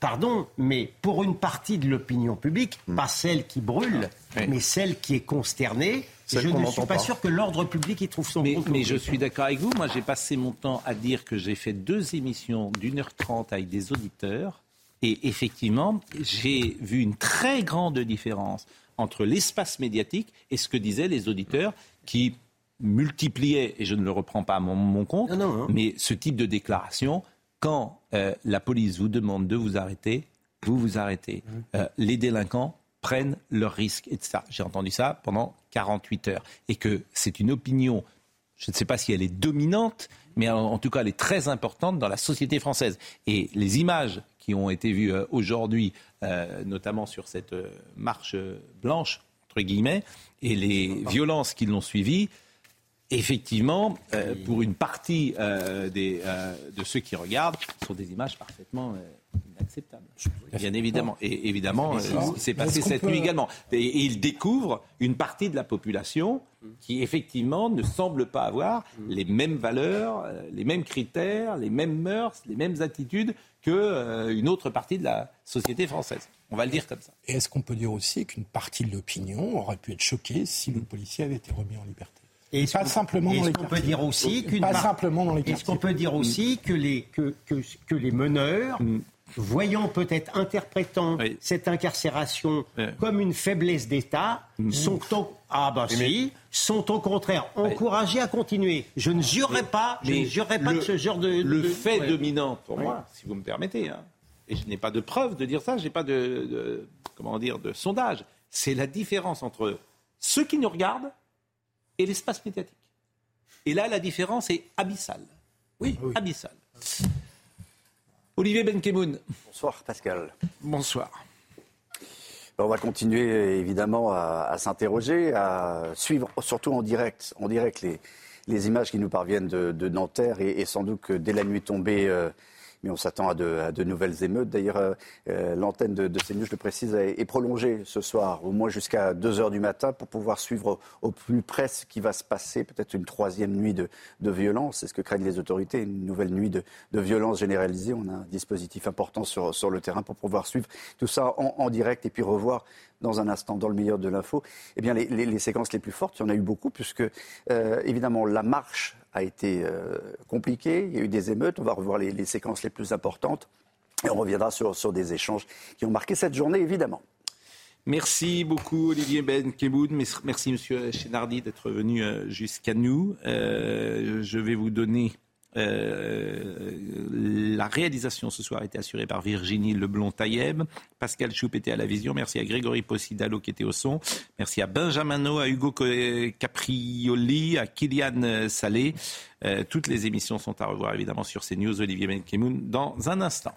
pardon, mais pour une partie de l'opinion publique, hmm. pas celle qui brûle, mais celle qui est consternée je ne suis pas, sûr que l'ordre public y trouve son mais, compte. Mais je suis d'accord avec vous. Moi, j'ai passé mon temps à dire que j'ai fait deux émissions d'une heure trente avec des auditeurs. Et effectivement, j'ai vu une très grande différence entre l'espace médiatique et ce que disaient les auditeurs qui multipliaient, et je ne le reprends pas à mon, compte, hein. mais ce type de déclaration, quand euh, la police vous demande de vous arrêter, vous vous arrêtez. Mmh. Euh, les délinquants prennent leurs risques, etc. J'ai entendu ça pendant 48 heures. Et que c'est une opinion, je ne sais pas si elle est dominante, mais en, tout cas elle est très importante dans la société française. Et les images qui ont été vues euh, aujourd'hui, euh, notamment sur cette euh, marche blanche, entre guillemets, et les violences qui l'ont suivie, effectivement, pour une partie des, de ceux qui regardent, sont des images parfaitement inacceptables. Bien évidemment. Et évidemment, euh, ce qui s'est passé cette nuit également. Et, il découvre une partie de la population qui, effectivement, ne semble pas avoir les mêmes valeurs, euh, les mêmes critères, les mêmes mœurs, les mêmes attitudes qu'une euh, autre partie de la société française. On va le dire comme ça. Et est-ce qu'on peut dire aussi qu'une partie de l'opinion aurait pu être choquée si le policier avait été remis en liberté? Et pas simplement dans les peut dire aussi qu'une pas simplement dans les Est-ce qu'on peut dire aussi que les que, que, que les meneurs mm voyant peut-être, interprétant cette incarcération comme une faiblesse d'État, mhm. sont au, ah bah sont au contraire encouragés à continuer. Je ne jurerai pas, je ne jurerai pas de ce genre de... Le fait dominant, pour moi, si vous me permettez, hein, et je n'ai pas de preuve de dire ça, je n'ai pas de, comment dire, de sondage, c'est la différence entre ceux qui nous regardent et l'espace médiatique. Et là, la différence est abyssale. Oui, abyssale. Olivier Benkemoun. Bonsoir Pascal. Bonsoir. On va continuer évidemment à, s'interroger, à suivre surtout en direct, en direct les, les images qui nous parviennent de, Nanterre et, sans doute que dès la nuit tombée, euh, mais on s'attend à, de, nouvelles émeutes. D'ailleurs, euh, euh, l'antenne de, de CNews, je le précise, est, prolongée ce soir, au moins jusqu'à 2 heures du matin, pour pouvoir suivre au, plus près ce qui va se passer, peut-être une troisième nuit de, violence. C'est ce que craignent les autorités, une nouvelle nuit de, violence généralisée? On a un dispositif important sur, sur le terrain pour pouvoir suivre tout ça en, direct et puis revoir dans un instant, dans le meilleur de l'info, eh bien, les, séquences les plus fortes, il y en a eu beaucoup, puisque, euh, évidemment, la marche a été euh, compliqué. Il y a eu des émeutes. On va revoir les, séquences les plus importantes. Et on reviendra sur, sur, des échanges qui ont marqué cette journée, évidemment. Merci beaucoup, Olivier Ben Merci, Monsieur Chénardi, d'être venu euh, jusqu'à nous. Euh, je vais vous donner euh, la réalisation ce soir été assurée par Virginie Leblond-Tailleb. Pascal Choup était à la vision. Merci à Grégory Possidalo qui était au son. Merci à Benjamin à Hugo Caprioli, à Kylian Salé. Euh, toutes les émissions sont à revoir évidemment sur CNews. Olivier Benkemoun dans un instant.